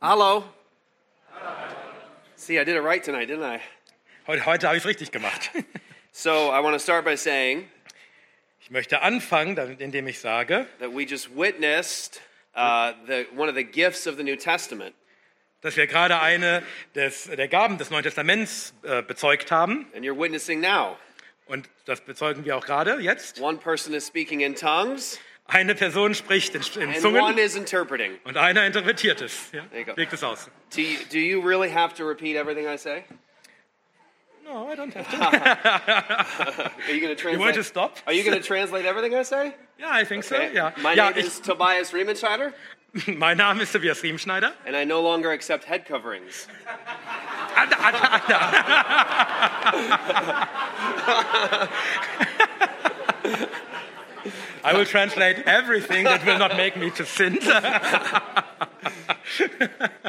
Hello. See, I did it right tonight, didn't I? Heute, heute habe ich es richtig gemacht. So I want to start by saying Ich möchte anfangen, damit- indem ich sage, that we just witnessed uh, the, one of the gifts of the New Testament. dass wir gerade eine des, der Gaben des Neuen Testaments äh, bezeugt haben. And you're witnessing now. Und das bezeugen wir auch gerade jetzt. One person is speaking in tongues, Eine Person spricht in, in and Zungen one is interpreting. und einer interpretiert es. Ja, you go. legt es aus. Do you, do you really have to repeat everything I say? No, I don't have to. Are you going to You want to translate? stop? Are you going to translate everything I say? Ja, I think so. Okay. Ja, My ja name ich, is Tobias Riemenschneider, mein Name ist Tobias Riemschneider. and I no longer accept head coverings. Anna, Anna, Anna. I will translate everything that will not make me to sin.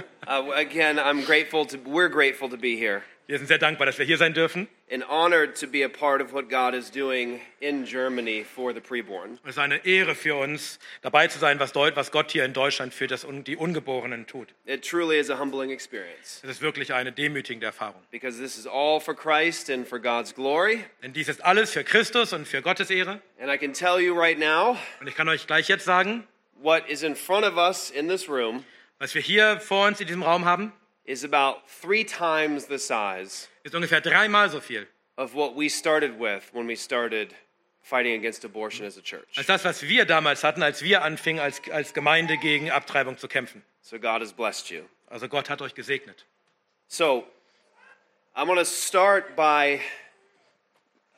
Uh, again, I'm grateful to. We're grateful to be here, Wir sind sehr dankbar, dass wir hier sein dürfen. and honored to be a part of what God is doing in Germany for the preborn. Es ist eine Ehre für uns, dabei zu sein, was, Deut was Gott hier in Deutschland für das, die Ungeborenen tut. It truly is a humbling experience Es ist wirklich eine demütigende Erfahrung. because this is all for Christ and for God's glory. Denn dies ist alles für Christus und für Gottes Ehre. And I can tell you right now, Und ich kann euch gleich jetzt sagen, what is in front of us in this room was wir hier vor uns in diesem Raum haben, is about three times the size ist ungefähr dreimal so viel of what we started with when we started fighting against abortion as a church. als das, was wir damals hatten, als wir anfingen, als, als Gemeinde gegen Abtreibung zu kämpfen. So God has blessed you. Also Gott hat euch gesegnet. So I'm going to start by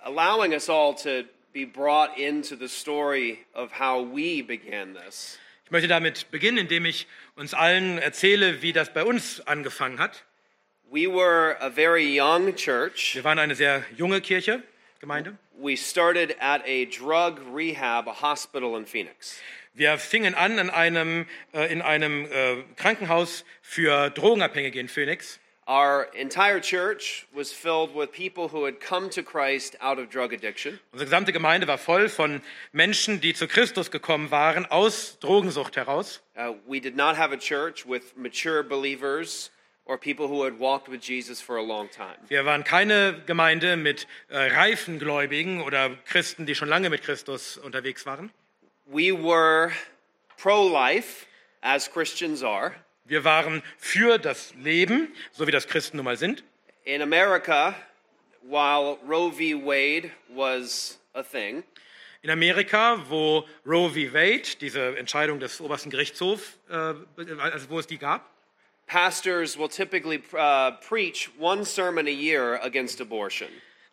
allowing us all to be brought into the story of how we began this. Ich möchte damit beginnen, indem ich uns allen erzähle, wie das bei uns angefangen hat. We were a very young church. Wir waren eine sehr junge Kirche, Gemeinde. We started at a drug rehab, a hospital in Phoenix. Wir fingen an in einem, äh, in einem äh, Krankenhaus für Drogenabhängige in Phoenix. Our entire church was filled with people who had come to Christ out of drug addiction. Unsere gesamte Gemeinde war voll von Menschen, die zu Christus gekommen waren, aus Drogensucht heraus. Uh, we did not have a church with mature believers or people who had walked with Jesus for a long time. Wir waren keine Gemeinde mit äh, reifen Gläubigen oder Christen, die schon lange mit Christus unterwegs waren. We were pro life, as Christians are. Wir waren für das Leben, so wie das Christen nun mal sind. In America, while Roe v. Wade was a thing, In Amerika, wo Roe v. Wade, diese Entscheidung des obersten Gerichtshofs, äh, also wo es die gab, pastors will typically uh, preach one sermon a year against abortion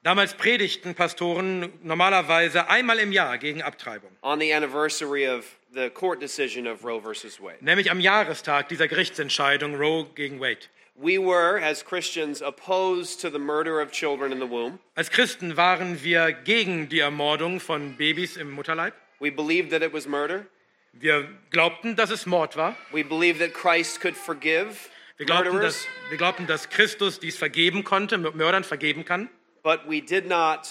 damals predigten Pastoren normalerweise einmal im Jahr gegen Abtreibung. on the anniversary of the court decision of Roe versus Wade. Nämlich am Jahrestag dieser Gerichtsentscheidung Roe gegen Wade. We were, as Christians, opposed to the murder of children in the womb. Als Christen waren wir gegen die Ermordung von Babys im Mutterleib. We believed that it was murder. Wir glaubten, dass es Mord war. We believed that Christ could forgive Wir glaubten, dass, wir glaubten, dass Christus dies vergeben konnte, Mördern vergeben kann. But we did not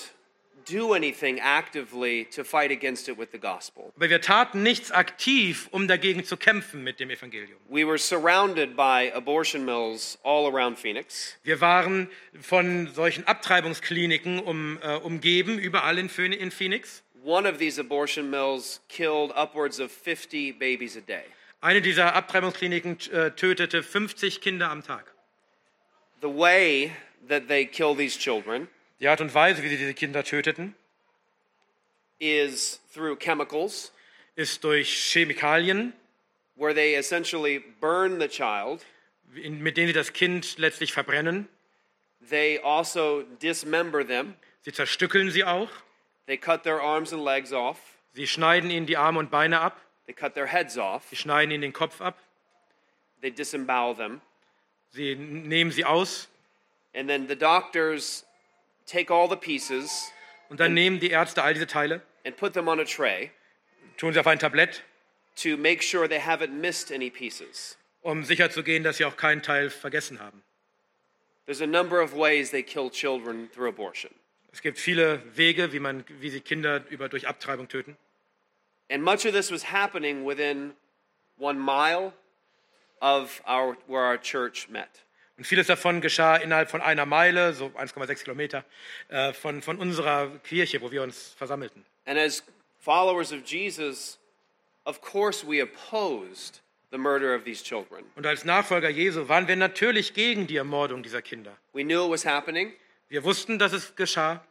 do anything actively to fight against it with the gospel. Aber wir taten nichts aktiv, um dagegen zu kämpfen mit dem Evangelium. We were surrounded by abortion mills all around Phoenix. Wir waren von solchen Abtreibungskliniken um, äh, umgeben, überall in, in Phoenix. One of these abortion mills killed upwards of 50 babies a day. Eine dieser Abtreibungskliniken äh, tötete 50 Kinder am Tag. The way that they kill these children Die Art und Weise, wie sie diese Kinder töteten, is through chemicals, ist durch Chemikalien, where they essentially burn the child. in, mit denen sie das Kind letztlich verbrennen. They also dismember them. Sie zerstückeln sie auch. They cut their arms and legs off. Sie schneiden ihnen die Arme und Beine ab. They cut their heads off. Sie schneiden ihnen den Kopf ab. They disembowel them. Sie nehmen sie aus. And then the doctors take all the pieces Und dann nehmen die Ärzte all diese Teile, and put them on a tray tun sie auf ein Tablett, to make sure they haven't missed any pieces. um sicherzugehen, dass sie auch keinen Teil vergessen haben. There's a number of ways they kill children through abortion. Es gibt viele Wege, wie, man, wie sie Kinder über, durch Abtreibung töten. And much of this was happening within one mile of our, where our church met. Und vieles davon geschah innerhalb von einer Meile, so 1,6 Kilometer, äh, von, von unserer Kirche, wo wir uns versammelten. And as followers of Jesus, of course, we opposed the murder of these children. Und als Nachfolger Jesu waren wir natürlich gegen die Ermordung dieser Kinder. We knew it was happening, Wir wussten, dass es geschah,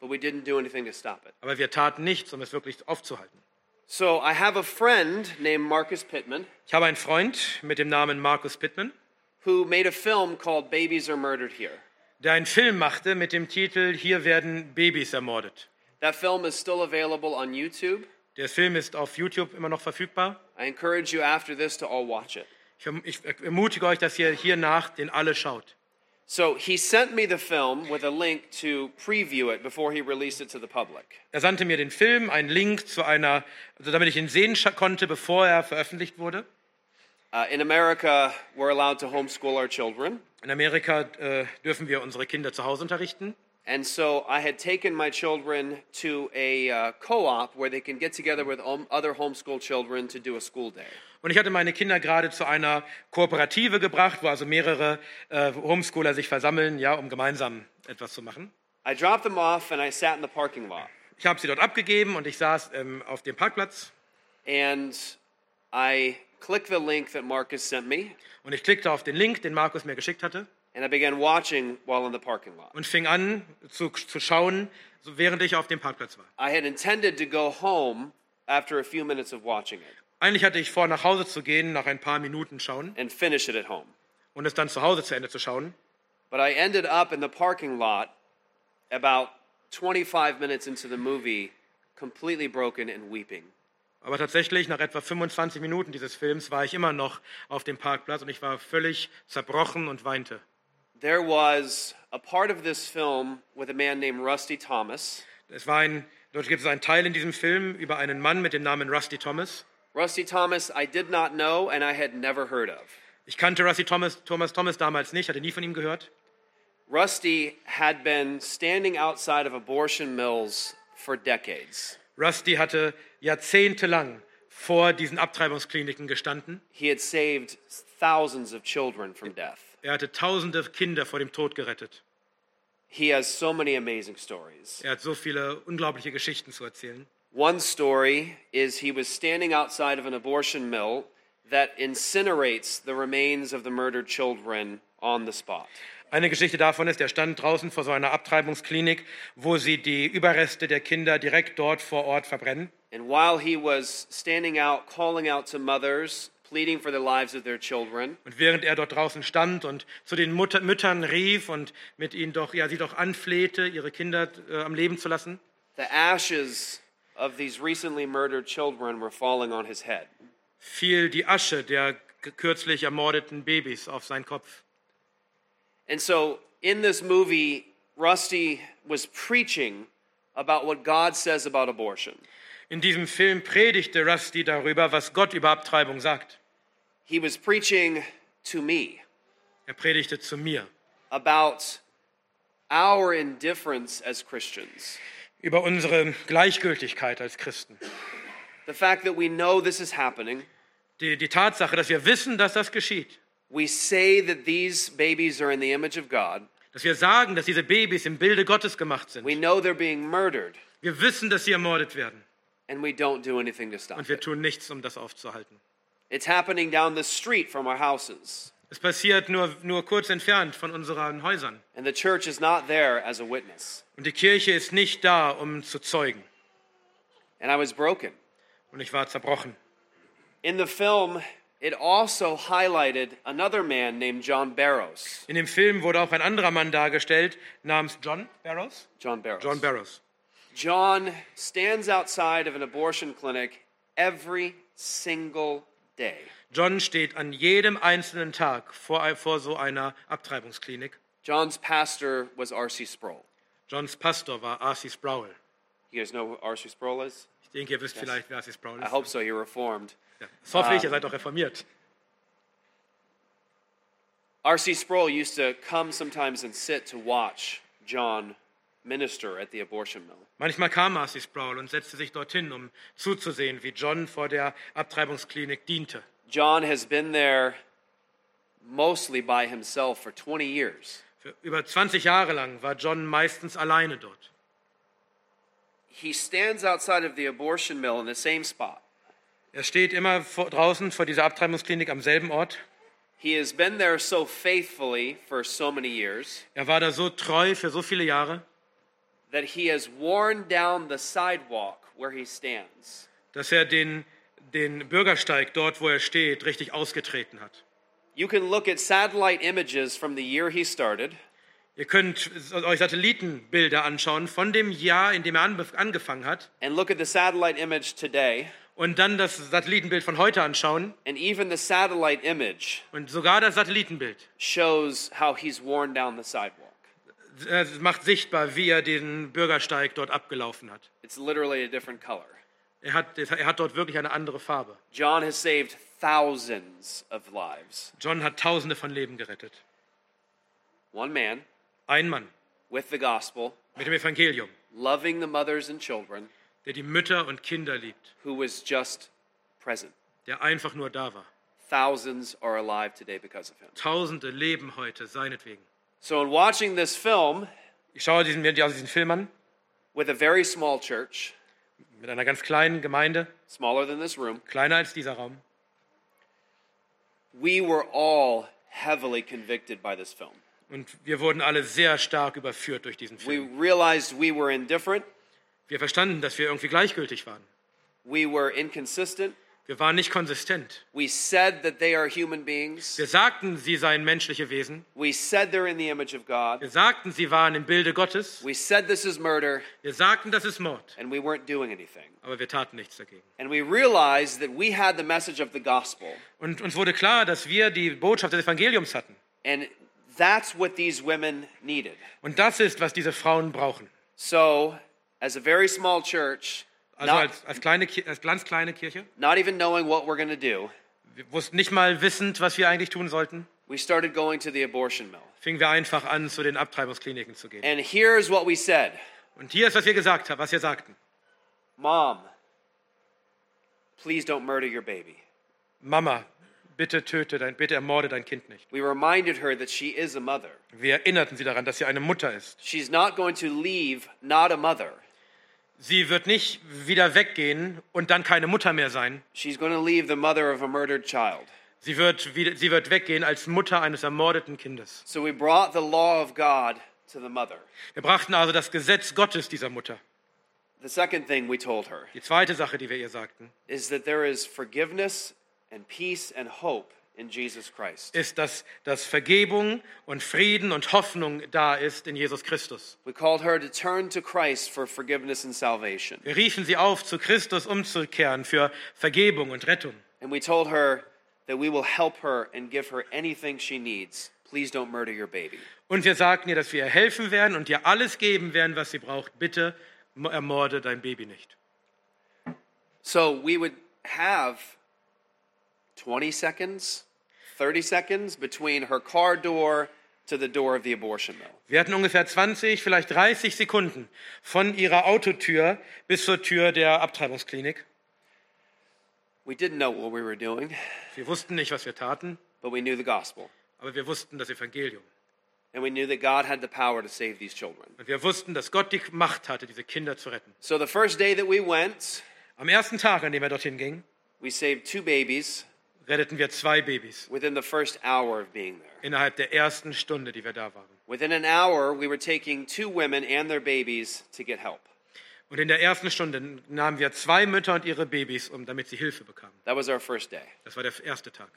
but we didn't do anything to stop it. aber wir taten nichts, um es wirklich aufzuhalten. So I have a friend named Marcus Pittman Ich habe einen Freund mit dem Namen Markus Pittman, who made a film called Babies Are Murdered Here. der einen Film machte mit dem Titel Hier werden Babys ermordet. That film is still available on YouTube. Der Film ist auf YouTube immer noch verfügbar. I encourage you after this to all watch it. Ich, ich ermutige euch, dass ihr hier nach den alle schaut. So he sent me the film with a link to preview it before he released it to the public. Er sandte mir den Film, einen Link zu einer, also damit ich ihn sehen konnte, bevor er veröffentlicht wurde. Uh, in America, we're allowed to homeschool our children. In Amerika äh, dürfen wir unsere Kinder zu Hause unterrichten. And so I had taken my children to a uh, co op where they can get together with other homeschool children to do a school day. Und ich hatte meine Kinder gerade zu einer Kooperative gebracht, wo also mehrere äh, Homeschooler sich versammeln, ja, um gemeinsam etwas zu machen. I dropped them off and I sat in the parking lot. Ich habe sie dort abgegeben und ich saß ähm, auf dem Parkplatz And I clicked the link that Marcus sent me und ich klickte auf den Link, den Markus mir geschickt hatte and I began watching while in the parking lot. und fing an zu, zu schauen, während ich auf dem Parkplatz war. I had intended to go home after a few minutes of watching it Eigentlich hatte ich vor, nach Hause zu gehen, nach ein paar Minuten schauen and finish it at home. und es dann zu Hause zu Ende zu schauen. But I ended up in the parking lot about 25 minutes into the movie, completely broken and weeping. Aber tatsächlich, nach etwa 25 Minuten dieses Films war ich immer noch auf dem Parkplatz und ich war völlig zerbrochen und weinte. There was a part of this film with a man named Rusty Thomas. Es war ein, dort gibt es einen Teil in diesem Film über einen Mann mit dem Namen Rusty Thomas. Rusty Thomas, I did not know and I had never heard of. Ich kannte Rusty Thomas, Thomas Thomas damals nicht, hatte nie von ihm gehört. Rusty had been standing outside of abortion mills for decades. Rusty hatte jahrzehntelang vor diesen Abtreibungskliniken gestanden. He had saved thousands of children from death. Er hatte tausende Kinder vor dem Tod gerettet. He has so many amazing stories. Er hat so viele unglaubliche Geschichten zu erzählen. One story is he was standing outside of an abortion mill that incinerates the remains of the murdered children on the spot. Eine Geschichte davon ist, er stand draußen vor so einer Abtreibungsklinik, wo sie die Überreste der Kinder direkt dort vor Ort verbrennen. And while he was standing out, calling out to mothers, pleading for the lives of their children, Und während er dort draußen stand und zu den Mutter, Müttern rief und mit ihnen doch, ja, sie doch anflehte, ihre Kinder äh, am Leben zu lassen, the ashes of these recently murdered children were falling on his head. Fiel die Asche der kürzlich ermordeten Babys auf seinen Kopf. And so in this movie, Rusty was preaching about what God says about abortion. In diesem Film predigte Rusty darüber, was Gott über Abtreibung sagt. He was preaching to me Er predigte zu mir about our indifference as Christians. über unsere Gleichgültigkeit als Christen. The fact that we know this is happening, Die, die Tatsache, dass wir wissen, dass das geschieht. we say that these babies are in the image of God, Dass wir sagen, dass diese Babys im Bilde Gottes gemacht sind. we know they're being murdered, Wir wissen, dass sie ermordet werden. and we don't do anything to stop Und wir tun nichts, um das aufzuhalten. It's happening down the street from our houses, Es passiert nur, nur kurz entfernt von unseren Häusern. and the church is not there as a witness. Und die Kirche ist nicht da, um zu zeugen. And I was broken. Und ich war zerbrochen. In the film, it also highlighted another man named John Barrows. In dem Film wurde auch ein anderer Mann dargestellt, namens John Barrows. John Barrows. John Barrows. John stands outside of an abortion clinic every single day. John steht an jedem einzelnen Tag vor, vor so einer Abtreibungsklinik. John's pastor was R.C. Sproul. Johns Pastor war R.C. Sproul. You guys know who R.C. Sproul is? Ich denke, ihr wisst vielleicht, wer. Sproul I ist. hope so. You're reformed. Ja. Das hoffe ich, ihr seid auch reformiert. R.C. Sproul used to come sometimes and sit to watch John minister at the abortion mill. Manchmal kam R.C. Sproul und setzte sich dorthin, um zuzusehen, wie John vor der Abtreibungsklinik diente. John has been there mostly by himself for 20 years. Für über 20 Jahre lang war John meistens alleine dort. He stands outside of the abortion mill in the same spot. Er steht immer vor, draußen vor dieser Abtreibungsklinik am selben Ort. He has been there so faithfully for so many years Er war da so treu für so viele Jahre, that he has worn down the sidewalk where he stands. dass er den, den Bürgersteig dort, wo er steht, richtig ausgetreten hat. You can look at satellite images from the year he started, Ihr könnt euch Satellitenbilder anschauen von dem Jahr, in dem er angefangen hat, and look at the satellite image today, und dann das Satellitenbild von heute anschauen. and even the satellite image Und sogar das Satellitenbild shows how he's worn down the sidewalk. macht sichtbar, wie er den Bürgersteig dort abgelaufen hat. It's literally a different color. Er hat, er hat dort wirklich eine andere Farbe. John has saved thousands of lives. John hat Tausende von Leben gerettet. One man Ein Mann with the gospel, mit dem Evangelium, loving the mothers and children, der die Mütter und Kinder liebt, who was just present. der einfach nur da war. Thousands are alive today because of him. Tausende leben heute seinetwegen. So, in watching this film Ich schaue diesen, diesen Film an with a very small church, mit einer ganz kleinen Gemeinde, smaller than this room, kleiner als dieser Raum. we were all heavily convicted by this film. Und wir wurden alle sehr stark überführt durch diesen We Film. realized we were indifferent, Wir verstanden, dass wir irgendwie gleichgültig waren. we were inconsistent. Wir waren nicht konsistent. We said that they are human beings. Wir sagten, sie seien menschliche Wesen. We said they're in the image of God. Wir sagten, sie waren im Bilde Gottes. We said this is murder, Wir sagten, das ist Mord. and we weren't doing anything. Aber wir taten nichts dagegen. And we realized that we had the message of the gospel. Und uns wurde klar, dass wir die Botschaft des Evangeliums hatten. And that's what these women needed. Und das ist, was diese Frauen brauchen. So, as a very small church, Also not, als, als, kleine, als ganz kleine Kirche. not even knowing what we're going to do, Wir wussten nicht mal wissend, was wir eigentlich tun sollten. we started going to the abortion mill. Fingen wir einfach an, zu den Abtreibungskliniken zu gehen. And here's what we said Und hier ist, was wir gesagt haben, was wir sagten. Mom, please don't murder your baby. Mama, bitte töte dein, bitte ermorde dein Kind nicht. We reminded her that she is a mother. Wir erinnerten sie daran, dass sie eine Mutter ist. She's not going to leave not a mother. Sie wird nicht wieder weggehen und dann keine Mutter mehr sein. She's going to leave the mother of a murdered child. Sie wird, wieder, sie wird weggehen als Mutter eines ermordeten Kindes. So we brought the law of God to the mother. Wir brachten also das Gesetz Gottes dieser Mutter. The second thing we told her Die zweite Sache, die wir ihr sagten, is that there is forgiveness and peace and hope in Jesus Christ. ist, dass, dass Vergebung und Frieden und Hoffnung da ist in Jesus Christus. We called her to turn to Christ for forgiveness and salvation. Wir riefen sie auf, zu Christus umzukehren für Vergebung und Rettung. And we told her that we will help her and give her anything she needs. Please don't murder your baby. Und wir sagten ihr, dass wir ihr helfen werden und ihr alles geben werden, was sie braucht. Bitte mo- ermorde dein Baby nicht. So we would have 20 seconds, 30 seconds between her car door to the door of the abortion mill. Wir hatten ungefähr 20, vielleicht 30 Sekunden von ihrer Autotür bis zur Tür der Abtreibungsklinik. We didn't know what we were doing, Wir wussten nicht, was wir taten, but we knew the gospel. aber wir wussten das Evangelium. And we knew that God had the power to save these children. Und wir wussten, dass Gott die Macht hatte, diese Kinder zu retten. So the first day that we went, Am ersten Tag, an dem er dorthin ging, we saved two babies retteten wir zwei Babys within the first hour of being there. innerhalb der ersten Stunde, die wir da waren. Within an hour, we were taking two women and their babies to get help. Und in der ersten Stunde nahmen wir zwei Mütter und ihre Babys, um, damit sie Hilfe bekamen. That was our first day. Das war der erste Tag.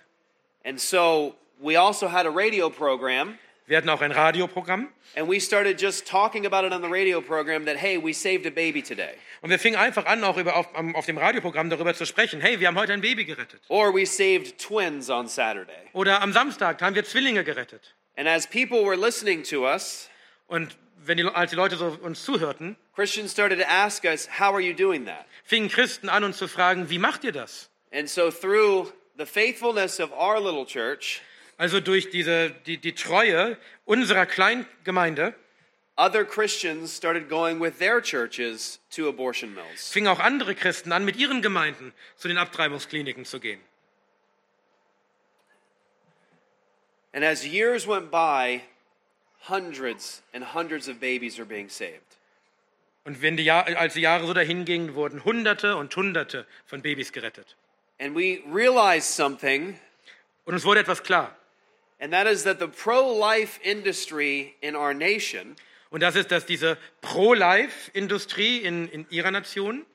And so we also had a radio program, Wir hatten auch ein Radioprogramm and we started just talking about it on the radio program that, hey, we saved a baby today. und wir fingen einfach an, auch über, auf, auf dem Radioprogramm darüber zu sprechen. Hey, wir haben heute ein Baby gerettet. Or we saved twins on Saturday. Oder am Samstag haben wir Zwillinge gerettet. And as people were listening to us, Und wenn die, als die Leute so uns zuhörten, Christians started to ask us, how are you doing that? fingen Christen an, uns zu fragen, wie macht ihr das? And so through the faithfulness of our little church, Also durch diese, die, die Treue unserer Kleingemeinde other Christians started going with their churches to abortion mills. fingen auch andere Christen an, mit ihren Gemeinden zu den Abtreibungskliniken zu gehen. And as years went by, hundreds and hundreds of babies are being saved. Und wenn die Jahr, als die Jahre so dahingingen, wurden Hunderte und Hunderte von Babys gerettet. And we realized something, Und uns wurde etwas klar. And that is that the pro life industry in our nation Und das ist, dass diese Pro-Life-Industrie in, in ihrer Nation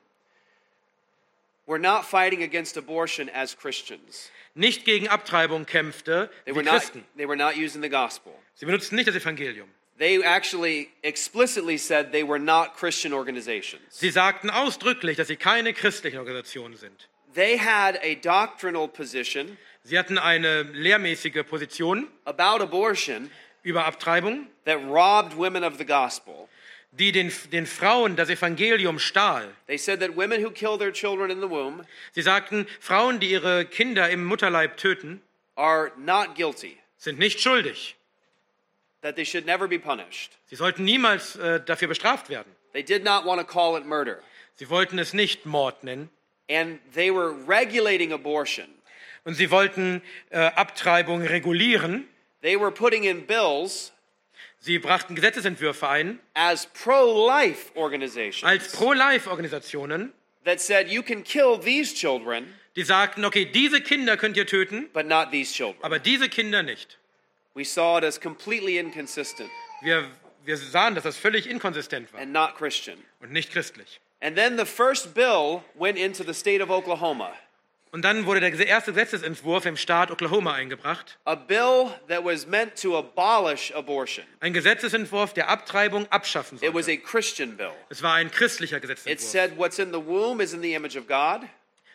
were not fighting against abortion as Christians. nicht gegen Abtreibung kämpfte They wie were not, Christen. they were not using the gospel. Sie benutzten nicht das Evangelium. They actually explicitly said they were not Christian organizations. Sie sagten ausdrücklich, dass sie keine christlichen Organisationen sind. They had a doctrinal position Sie hatten eine lehrmäßige Position about abortion über Abtreibung, that robbed women of the gospel. die den, den Frauen das Evangelium stahl. They said that women who kill their children in the womb Sie sagten, Frauen, die ihre Kinder im Mutterleib töten, are not guilty, sind nicht schuldig. that they should never be punished. Sie sollten niemals äh, dafür bestraft werden. They did not want to call it murder. Sie wollten es nicht Mord nennen. And they were regulating abortion. Und sie wollten äh, Abtreibung regulieren. They were putting in bills Sie brachten Gesetzesentwürfe ein as pro life organizations als Pro-Life-Organisationen, that said you can kill these children, die sagten, okay, diese Kinder könnt ihr töten, but not these children. aber diese Kinder nicht. We saw it as completely inconsistent Wir, wir sahen, dass das völlig inkonsistent war and not Christian. und nicht christlich. And then the first bill went into the state of Oklahoma, Und dann wurde der erste Gesetzesentwurf im Staat Oklahoma eingebracht. a bill that was meant to abolish abortion. Ein Gesetzesentwurf, der Abtreibung abschaffen It was sollte. a Christian bill. Es war ein christlicher It Gesetzesentwurf. said what's in the womb is in the image of God,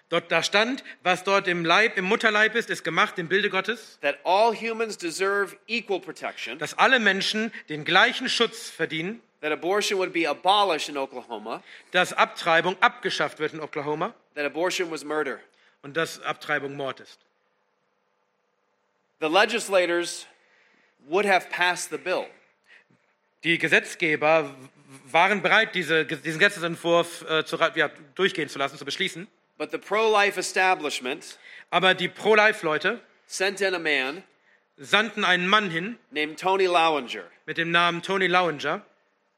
Dort, da stand, was dort im Leib, im Mutterleib ist, ist gemacht im Bilde Gottes, that all humans deserve equal protection, dass alle Menschen den gleichen Schutz verdienen, that abortion would be abolished in Oklahoma, dass Abtreibung abgeschafft wird in Oklahoma that abortion was murder. und dass Abtreibung Mord ist. The legislators would have passed the bill, Die Gesetzgeber waren bereit, diese, diesen Gesetzesentwurf äh, zu, ja, durchgehen zu lassen, zu beschließen. but the pro life establishment Aber die Pro-Life-Leute sent in a man sandten einen Mann hin named Tony Lowinger. mit dem Namen Tony Lowinger.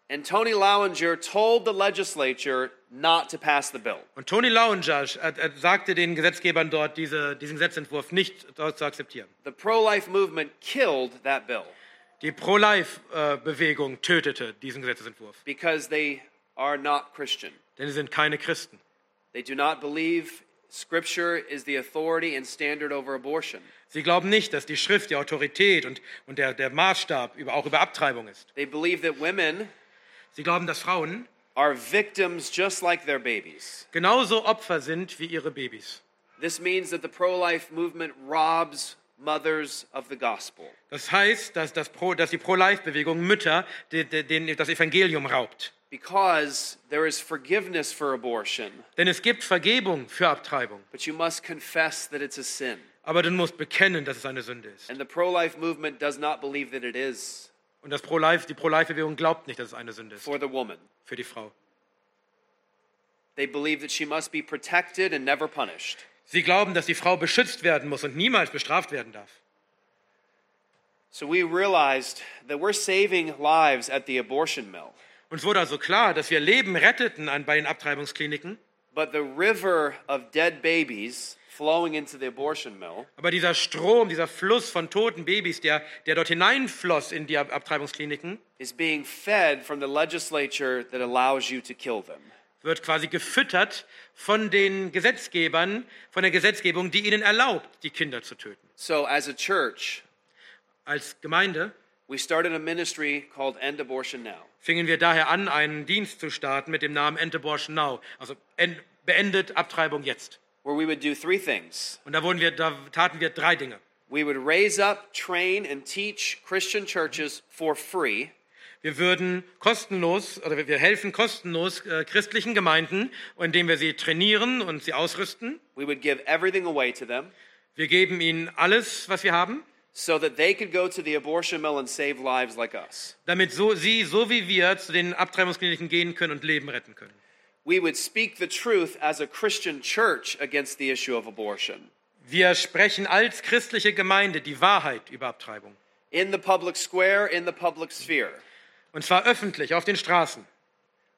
And Tony Lowinger told the legislature not to pass the bill. Und Tony Lowinger äh, äh, sagte den Gesetzgebern dort, diese, diesen Gesetzentwurf nicht zu akzeptieren. The pro life movement killed that bill Die Pro-Life-Bewegung tötete diesen Gesetzentwurf, because they are not Christian. denn sie sind keine Christen. They do not believe Scripture is the authority and standard over abortion. Sie glauben nicht, dass die Schrift die Autorität und, und der, der Maßstab über, auch über Abtreibung ist. They believe that women Sie glauben, dass Frauen are victims just like their babies. genauso Opfer sind wie ihre Babys. This means that the pro life movement robs mothers of the gospel. Das heißt, dass, das Pro, dass die Pro-Life-Bewegung Mütter den, das Evangelium raubt. Because there is forgiveness for abortion, Denn es gibt Vergebung für Abtreibung. but you must confess that it's a sin. Aber du musst bekennen, dass es eine Sünde ist. And the pro life movement does not believe that it is Und das Pro-Life, die Pro-Life-Bewegung glaubt nicht, dass es eine Sünde ist for the woman. für die Frau. They believe that she must be protected and never punished. Sie glauben, dass die Frau beschützt werden muss und niemals bestraft werden darf. So we realized that we're saving lives at the abortion mill, Uns wurde also klar, dass wir Leben retteten an, bei den Abtreibungskliniken, but the river of dead babies flowing into the abortion mill aber dieser Strom, dieser Fluss von toten Babys, der, der dort hineinfloss in die Ab Abtreibungskliniken, is being fed from the legislature that allows you to kill them. wird quasi gefüttert von den Gesetzgebern, von der Gesetzgebung, die ihnen erlaubt, die Kinder zu töten. So as a church, Als Gemeinde we started a ministry called End Abortion Now. fingen wir daher an, einen Dienst zu starten mit dem Namen End Abortion Now, also end, beendet Abtreibung jetzt. Where we would do three things. Und da, wurden wir, da taten wir drei Dinge. We would raise up, train, and teach Christian churches for free Wir würden kostenlos, oder wir- helfen kostenlos äh, christlichen Gemeinden, indem wir sie trainieren und sie ausrüsten. We would give everything away to them Wir geben ihnen alles, was wir haben, so that they could go to the abortion mill and save lives like us. damit so, sie, so wie wir, zu den Abtreibungskliniken gehen können und Leben retten können. We would speak the truth as a Christian church against the issue of abortion. Wir sprechen als christliche Gemeinde die Wahrheit über Abtreibung. in the public square, in the public sphere. Und zwar öffentlich, auf den Straßen.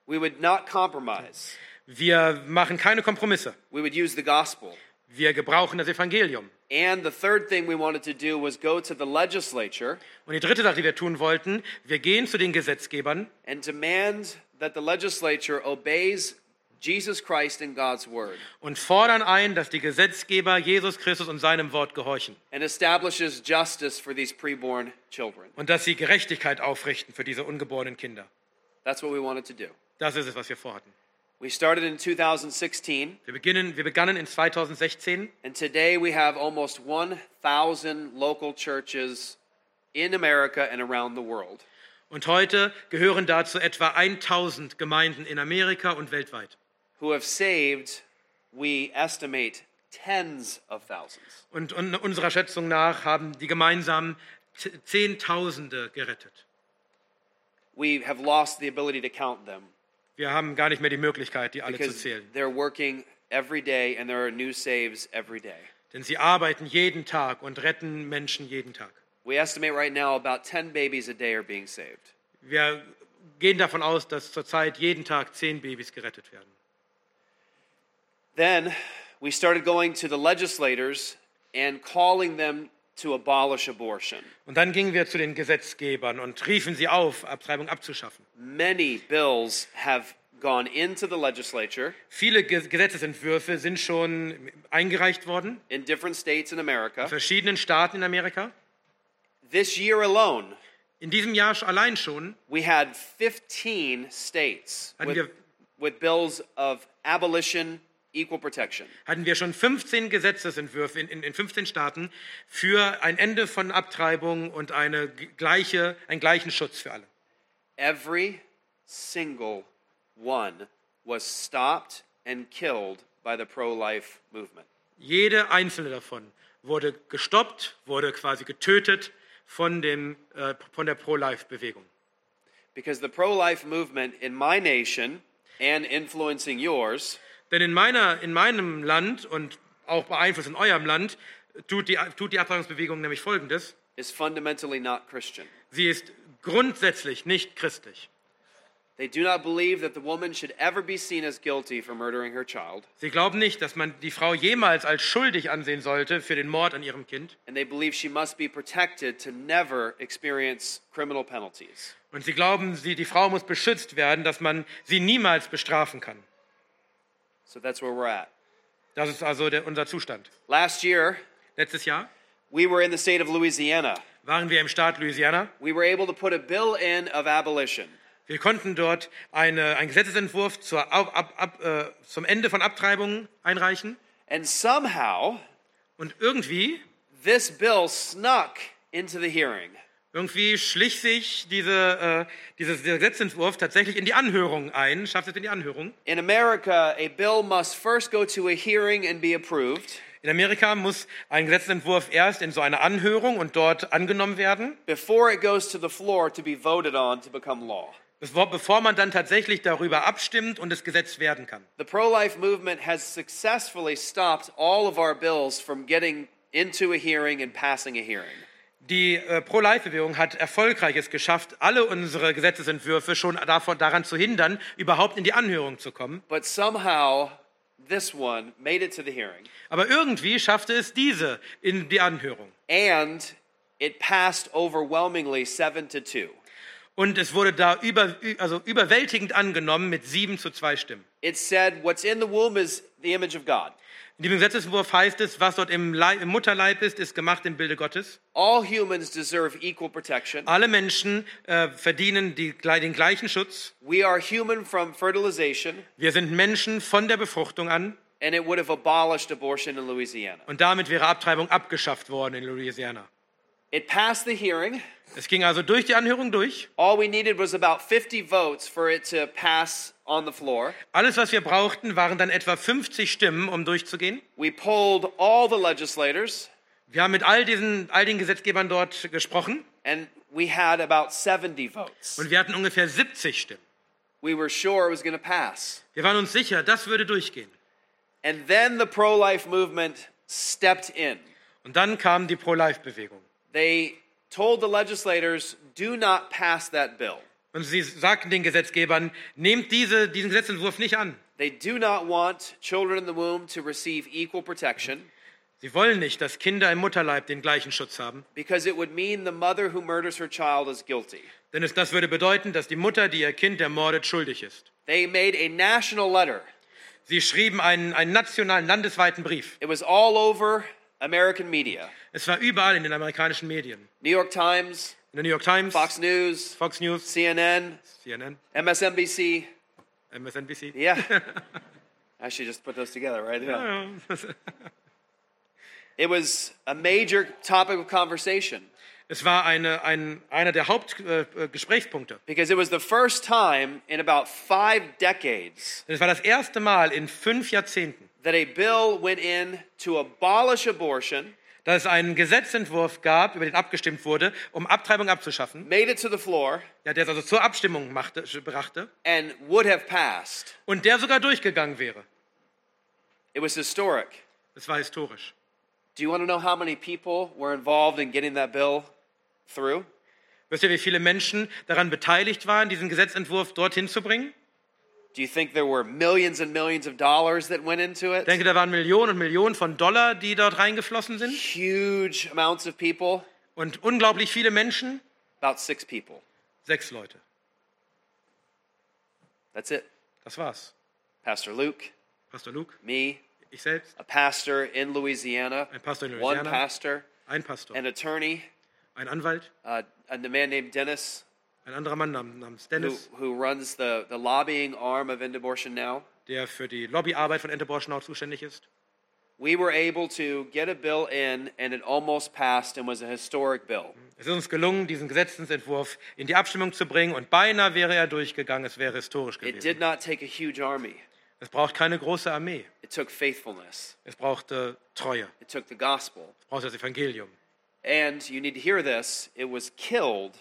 We would not compromise. Wir machen keine Kompromisse. We would use the gospel. Wir gebrauchen das Evangelium. And the third thing we wanted to do was go to the legislature Und die dritte Sache, die wir tun wollten, wir gehen zu den Gesetzgebern and demand that the legislature obeys Jesus Christ and God's word und fordern ein, dass die Gesetzgeber Jesus Christus und seinem Wort gehorchen and establishes justice for these preborn children. und dass sie Gerechtigkeit aufrichten für diese ungeborenen Kinder. That's what we wanted to do. Das ist es, was wir vorhatten. We started in 2016, Wir, beginnen, wir begannen in 2016 and today we have almost 1,000 local churches in America and around the world. Und heute gehören dazu etwa 1000 Gemeinden in Amerika und weltweit. who have saved, we estimate, tens of thousands. Und, und unserer Schätzung nach haben die gemeinsam Zehntausende gerettet. We have lost the ability to count them Wir haben gar nicht mehr die Möglichkeit, die alle zu zählen. they're working every day and there are new saves every day. Denn sie arbeiten jeden Tag und retten Menschen jeden Tag. We estimate right now about 10 babies a day are being saved. Wir gehen davon aus, dass zurzeit jeden Tag zehn Babys gerettet werden. Then we started going to the legislators and calling them to abolish abortion. Und dann gingen wir zu den Gesetzgebern und riefen sie auf, Abtreibung abzuschaffen. Many bills have gone into the legislature Viele Ge- Gesetzesentwürfe sind schon eingereicht worden in different states in America. in verschiedenen Staaten in Amerika. This year alone, In diesem Jahr allein schon we had 15 states Hatten with, wir- with bills of abolition, equal protection. hatten wir schon 15 Gesetzesentwürfe in, in, in 15 Staaten für ein Ende von Abtreibung und eine gleiche, einen gleichen Schutz für alle. Every single one was stopped and killed by the pro life movement. Jede einzelne davon wurde gestoppt, wurde quasi getötet von, dem, äh, von der Pro-Life-Bewegung. Because the pro life movement in my nation and influencing yours Denn in, meiner, in meinem Land und auch beeinflusst in eurem Land tut die, tut die Abtreibungsbewegung nämlich Folgendes. is fundamentally not Christian. Sie ist grundsätzlich nicht christlich. Sie glauben nicht, dass man die Frau jemals als schuldig ansehen sollte für den Mord an ihrem Kind. and they believe she must be protected to never experience criminal penalties. Und sie glauben, sie, die Frau muss beschützt werden, dass man sie niemals bestrafen kann. So that's where we're at. Das ist also der, unser Zustand. Last year, Letztes Jahr we were in the state of Louisiana. waren wir im Staat Louisiana. We were able to put a bill in of abolition. Wir konnten dort eine, einen Gesetzesentwurf zur, ab, ab, äh, zum Ende von Abtreibungen einreichen. And somehow, Und irgendwie, this bill snuck into the hearing. irgendwie schlich sich diese, äh, dieses, dieser Gesetzentwurf tatsächlich in die Anhörung ein, schafft es in die Anhörung. In America, a bill must first go to a hearing and be approved In Amerika muss ein Gesetzentwurf erst in so eine Anhörung und dort angenommen werden, before it goes to the floor to be voted on to become law. Bevor, man dann tatsächlich darüber abstimmt und es Gesetz werden kann. The pro life movement has successfully stopped all of our bills from getting into a hearing and passing a hearing. Die äh, Pro-Life-Bewegung hat erfolgreich es geschafft, alle unsere Gesetzesentwürfe schon davon, daran zu hindern, überhaupt in die Anhörung zu kommen. But somehow, this one made it to the hearing. Aber irgendwie schaffte es diese in die Anhörung. And it passed overwhelmingly seven to two. Und es wurde da über, also überwältigend angenommen mit sieben zu zwei Stimmen. It said, What's in the womb is the image of God. In diesem Gesetzentwurf heißt es, was dort im, Leib, im Mutterleib ist, ist gemacht im Bilde Gottes. All humans deserve equal protection. Alle Menschen äh, verdienen die, den gleichen Schutz. We are human from fertilization, Wir sind Menschen von der Befruchtung an. and it would have abolished abortion in Louisiana. Und damit wäre Abtreibung abgeschafft worden in Louisiana. It passed the hearing. Es ging also durch die Anhörung durch. All we needed was about 50 votes for it to pass on the floor. Alles, was wir brauchten, waren dann etwa 50 Stimmen, um durchzugehen. We polled all the legislators, Wir haben mit all, diesen, all den Gesetzgebern dort gesprochen and we had about 70 votes. und wir hatten ungefähr 70 Stimmen. We were sure it was going to pass. Wir waren uns sicher, das würde durchgehen. And then the pro life movement stepped in. Und dann kam die Pro-Life-Bewegung. They told the legislators, do not pass that bill. Und sie sagten den Gesetzgebern, nehmt diese, diesen Gesetzentwurf nicht an. They do not want children in the womb to receive equal protection Sie wollen nicht, dass Kinder im Mutterleib den gleichen Schutz haben. because it would mean the mother who murders her child is guilty. Denn es, das würde bedeuten, dass die Mutter, die ihr Kind ermordet, schuldig ist. They made a national letter. Sie schrieben einen, einen nationalen, landesweiten Brief. It was all over American media Es war überall in den amerikanischen Medien. New York Times, In der New York Times, Fox News, Fox News, CNN, CNN, MSNBC. MSNBC. Yeah. I should just put those together, right? Yeah. It was a major topic of conversation Es war eine, ein, einer der Hauptgesprächspunkte. Äh, Gesprächspunkte. because it was the first time in about five decades es war das erste Mal in fünf Jahrzehnten, that a bill went in to abolish abortion, dass es einen Gesetzentwurf gab, über den abgestimmt wurde, um Abtreibung abzuschaffen, made it to the floor, ja, der es also zur Abstimmung machte, brachte and would have passed. und der sogar durchgegangen wäre. It was historic. Das war historisch. Do you want to know how many people were involved in getting that bill through? Wisst ihr, wie viele Menschen daran beteiligt waren, diesen Gesetzentwurf dorthin zu bringen? Do you think there were millions and millions of dollars that went into it? denke, da waren Millionen und Millionen von Dollar, die dort reingeflossen sind. Huge amounts of people. Und unglaublich viele Menschen. About six people. Sechs Leute. That's it. Das war's. Pastor Luke, Pastor Luke, me, ich selbst, a pastor in Louisiana, ein Pastor in Louisiana. one pastor, ein Pastor, an attorney, ein Anwalt, uh, and a man named Dennis, ein anderer Mann nam- namens who, Dennis, who runs the, the lobbying arm of End Abortion Now. der für die Lobbyarbeit von Enterborschenau zuständig ist. We were able to get a bill in, and it almost passed and was a historic bill. Es ist uns gelungen, diesen Gesetzentwurf in die Abstimmung zu bringen und beinahe wäre er durchgegangen. Es wäre historisch It did gewesen. not take a huge army, Es braucht keine große Armee. it took faithfulness, Es braucht äh, Treue. it took the gospel. Es braucht das Evangelium. And you need to hear this it was killed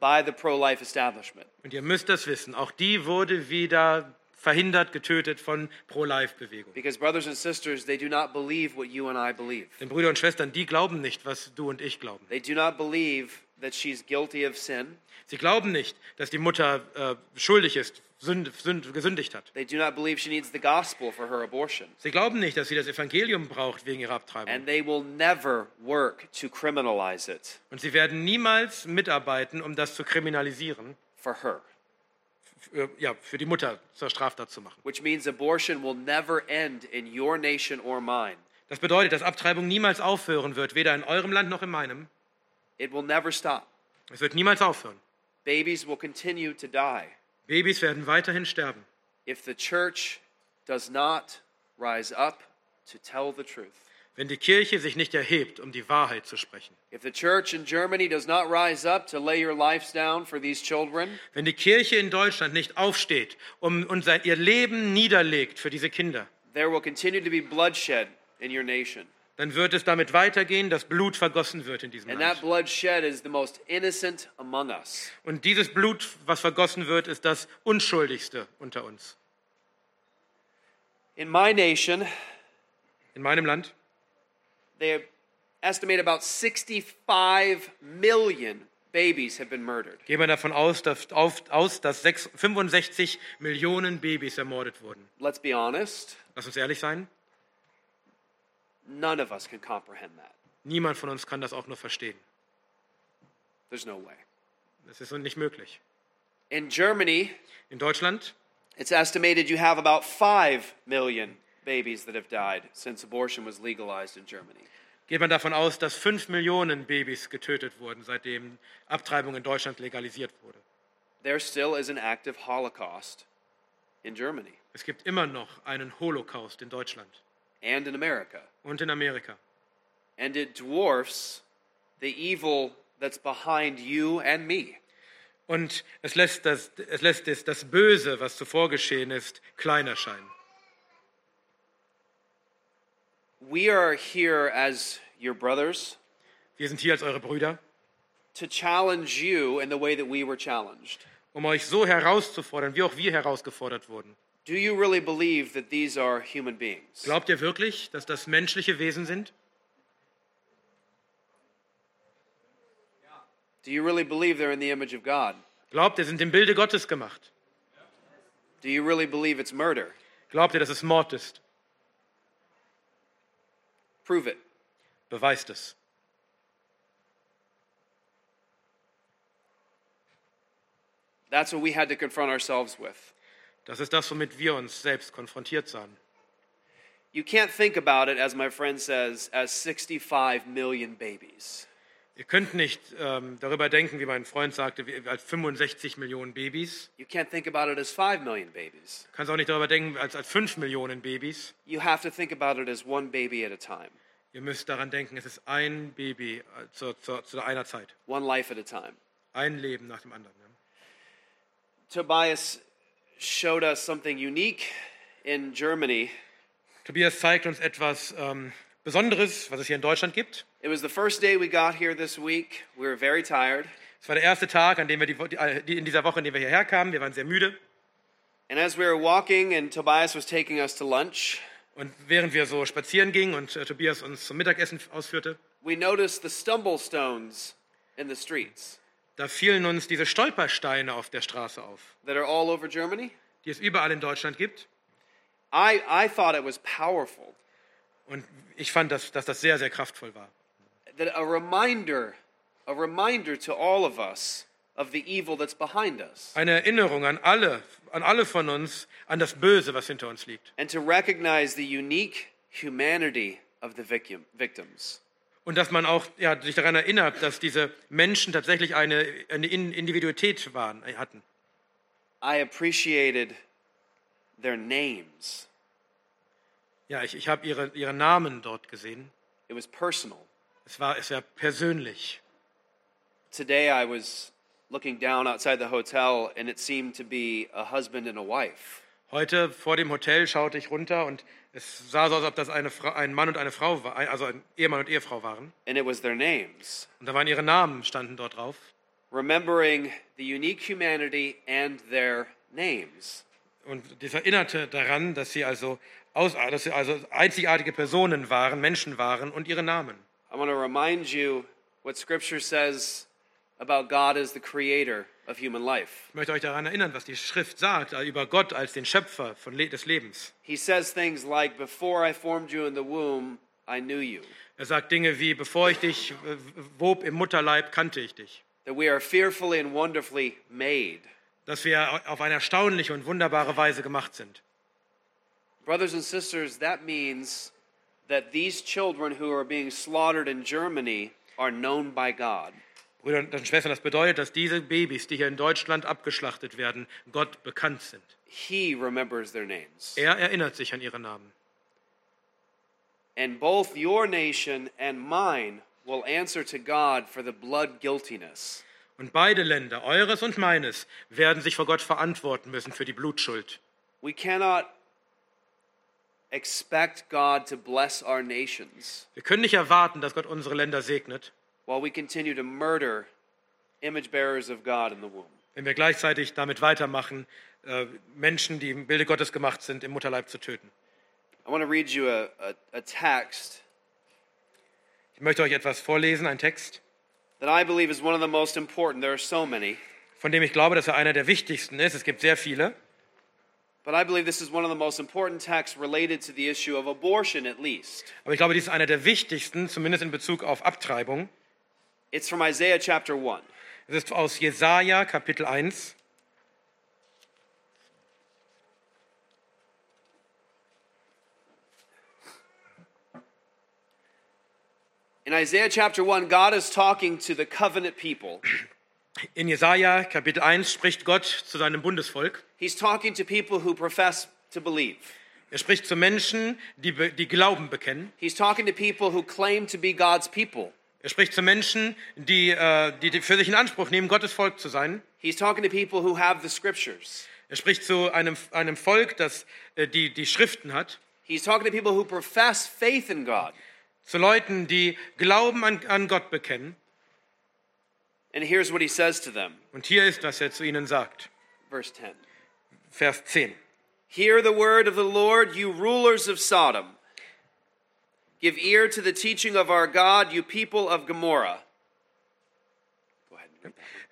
by the pro life establishment. Und ihr müsst das wissen, auch die wurde wieder verhindert, getötet von Pro-Life-Bewegung. Because, brothers and sisters, they do not believe what you and I believe. Denn Brüder und Schwestern, die glauben nicht, was du und ich glauben. They do not believe that she's guilty of sin. Sie glauben nicht, dass die Mutter äh, schuldig ist, sünd, sünd, gesündigt hat. They do not believe she needs the gospel for her abortion. Sie glauben nicht, dass sie das Evangelium braucht wegen ihrer Abtreibung. And they will never work to criminalize it Und sie werden niemals mitarbeiten, um das zu kriminalisieren, for her, für, ja, für die Mutter zur Straftat zu machen. which means abortion will never end in your nation or mine. Das bedeutet, dass Abtreibung niemals aufhören wird, weder in eurem Land noch in meinem. It will never stop. Es wird niemals aufhören. Babies will continue to die Babys werden weiterhin sterben. if the church does not rise up to tell the truth. wenn die Kirche sich nicht erhebt, um die Wahrheit zu sprechen. If the church in Germany does not rise up to lay your lives down for these children, Wenn die Kirche in Deutschland nicht aufsteht um, und sein, ihr Leben niederlegt für diese Kinder, there will continue to be bloodshed in your nation. Dann wird es damit weitergehen, dass Blut vergossen wird in diesem And that Land. bloodshed is the most innocent among us. Und dieses Blut, was vergossen wird, ist das Unschuldigste unter uns. In my nation, In meinem Land they estimate about 65 million babies have been murdered. gehen wir davon aus, dass, auf, aus, dass sechs- 65 Millionen Babys ermordet wurden. Let's be honest, Lass uns ehrlich sein, none of us can comprehend that. niemand von uns kann das auch nur verstehen. There's no way. Das ist nicht möglich. In Germany, In Deutschland it's estimated you have about 5 million babies that have died since abortion was legalized in Germany. geht man davon aus, dass 5 Millionen Babys getötet wurden, seitdem Abtreibung in Deutschland legalisiert wurde. There still is an active Holocaust in Germany Es gibt immer noch einen Holocaust in Deutschland and in America. und in Amerika. And it dwarfs the evil that's behind you and me. Und es lässt, das, es lässt das, das Böse, was zuvor geschehen ist, kleiner scheinen. We are here as your brothers Wir sind hier als eure Brüder, to challenge you in the way that we were challenged, um euch so herauszufordern, wie auch wir herausgefordert wurden. Do you really believe that these are human beings? Glaubt ihr wirklich, dass das menschliche Wesen sind? Do you really believe they're in the image of God? Glaubt ihr, sind im Bilde Gottes gemacht? Do you really believe it's murder? Glaubt ihr, dass es Mord ist? Prove it. Beweist es. That's what we had to confront ourselves with. Das ist das, womit wir uns selbst konfrontiert sahen. You can't think about it, as my friend says, as 65 million babies. Ihr könnt nicht ähm, darüber denken, wie mein Freund sagte, wie, als 65 Millionen Babys. You can't think about it as 5 million babies. Du kannst auch nicht darüber denken, als, als 5 Millionen Babys. You have to think about it as one baby at a time, Ihr müsst daran denken, es ist ein Baby äh, zu, zu, zu einer Zeit. one life at a time. Ein Leben nach dem anderen. Ja. Tobias showed us something unique in Germany. Tobias zeigt uns etwas ähm, Besonderes, was es hier in Deutschland gibt. It was the first day we got here this week. We were very tired. Es war der erste Tag, an dem wir die, äh, die, in dieser Woche, in der wir hierher kamen. Wir waren sehr müde. And as we were walking and Tobias was taking us to lunch, Und während wir so spazieren gingen und äh, Tobias uns zum Mittagessen ausführte, we noticed the stumble stones in the streets da fielen uns diese Stolpersteine auf der Straße auf, that are all over Germany. die es überall in Deutschland gibt. I, I thought it was powerful. Und ich fand, dass, dass das sehr, sehr kraftvoll war. that a reminder, a reminder to all of us of the evil that's behind us, Eine Erinnerung an alle, an alle von uns, an das Böse, was hinter uns liegt. and to recognize the unique humanity of the victim, victims. Und dass man auch ja, sich daran erinnert, dass diese Menschen tatsächlich eine, eine In- Individualität waren, äh, hatten. I appreciated their names. Ja, ich, ich habe ihre, ihre Namen dort gesehen. It was personal. Es war, es war persönlich. Today I was looking down outside the hotel, and it seemed to be a husband and a wife. Heute vor dem Hotel schaute ich runter und es sah so aus, als ob das eine Frau, ein Mann und eine Frau war, also ein Ehemann und Ehefrau waren. And it was their names. Und da waren ihre Namen, standen dort drauf. Remembering the unique humanity and their names. Und das erinnerte daran, dass sie also, aus, dass sie also einzigartige Personen waren, Menschen waren und ihre Namen. I want to remind you what Scripture says about God as the creator of human life. Ich möchte euch daran erinnern, was die Schrift sagt äh, über Gott als den Schöpfer von Le des Lebens. He says things like, Before I formed you in the womb, I knew you. Er sagt Dinge wie, bevor ich dich äh, wob im Mutterleib, kannte ich dich. That we are fearfully and wonderfully made. Dass wir auf eine erstaunliche und wunderbare Weise gemacht sind. Brothers and sisters, that means that these children who are being slaughtered in Germany are known by God. Brüder und Schwestern, das bedeutet, dass diese Babys, die hier in Deutschland abgeschlachtet werden, Gott bekannt sind. He remembers their names. Er erinnert sich an ihre Namen. And both your nation and mine will answer to God for the blood guiltiness. Und beide Länder, eures und meines, werden sich vor Gott verantworten müssen für die Blutschuld. We cannot expect God to bless our nations Wir können nicht erwarten, dass Gott unsere Länder segnet, while we continue to murder image bearers of God in the womb. wenn wir gleichzeitig damit weitermachen, äh, Menschen, die im Bilde Gottes gemacht sind, im Mutterleib zu töten. I want to read you a, a, a text Ich möchte euch etwas vorlesen, einen Text, that I believe is one of the most important. There are so many, von dem ich glaube, dass er einer der wichtigsten ist. Es gibt sehr viele. but I believe this is one of the most important texts related to the issue of abortion, at least. Aber ich glaube, dies ist einer der wichtigsten, zumindest in Bezug auf Abtreibung. It's from Isaiah chapter 1. Es ist aus Jesaja, Kapitel 1. In Isaiah chapter 1, God is talking to the covenant people. In Jesaja, Kapitel 1, spricht Gott zu seinem Bundesvolk. He's talking to people who profess to believe. Er spricht zu Menschen, die, die Glauben bekennen. He's talking to people who claim to be God's people. Er spricht zu Menschen, die, äh, die die für sich in Anspruch nehmen, Gottes Volk zu sein. He's talking to people who have the scriptures. Er spricht zu einem, einem Volk, das äh, die, die Schriften hat. He's talking to people who profess faith in God. Zu Leuten, die Glauben an, an Gott bekennen. And here's what he says to them Und hier ist, was er zu ihnen sagt. verse 10. Vers 10. Hear the word of the Lord, you rulers of Sodom. Give ear to the teaching of our God, you people of Gomorrah.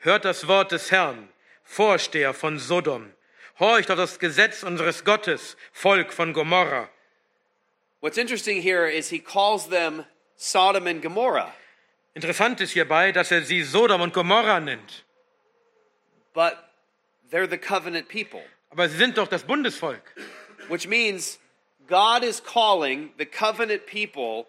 Hört das Wort des Herrn, Vorsteher von Sodom. Horcht auf das Gesetz unseres Gottes, Volk von Gomorra. What's interesting here is he calls them Sodom and Gomorrah, Interessant ist hierbei, dass er sie Sodom und Gomorra nennt. but they're the covenant people, Aber sie sind doch das Bundesvolk. which means God is calling the covenant people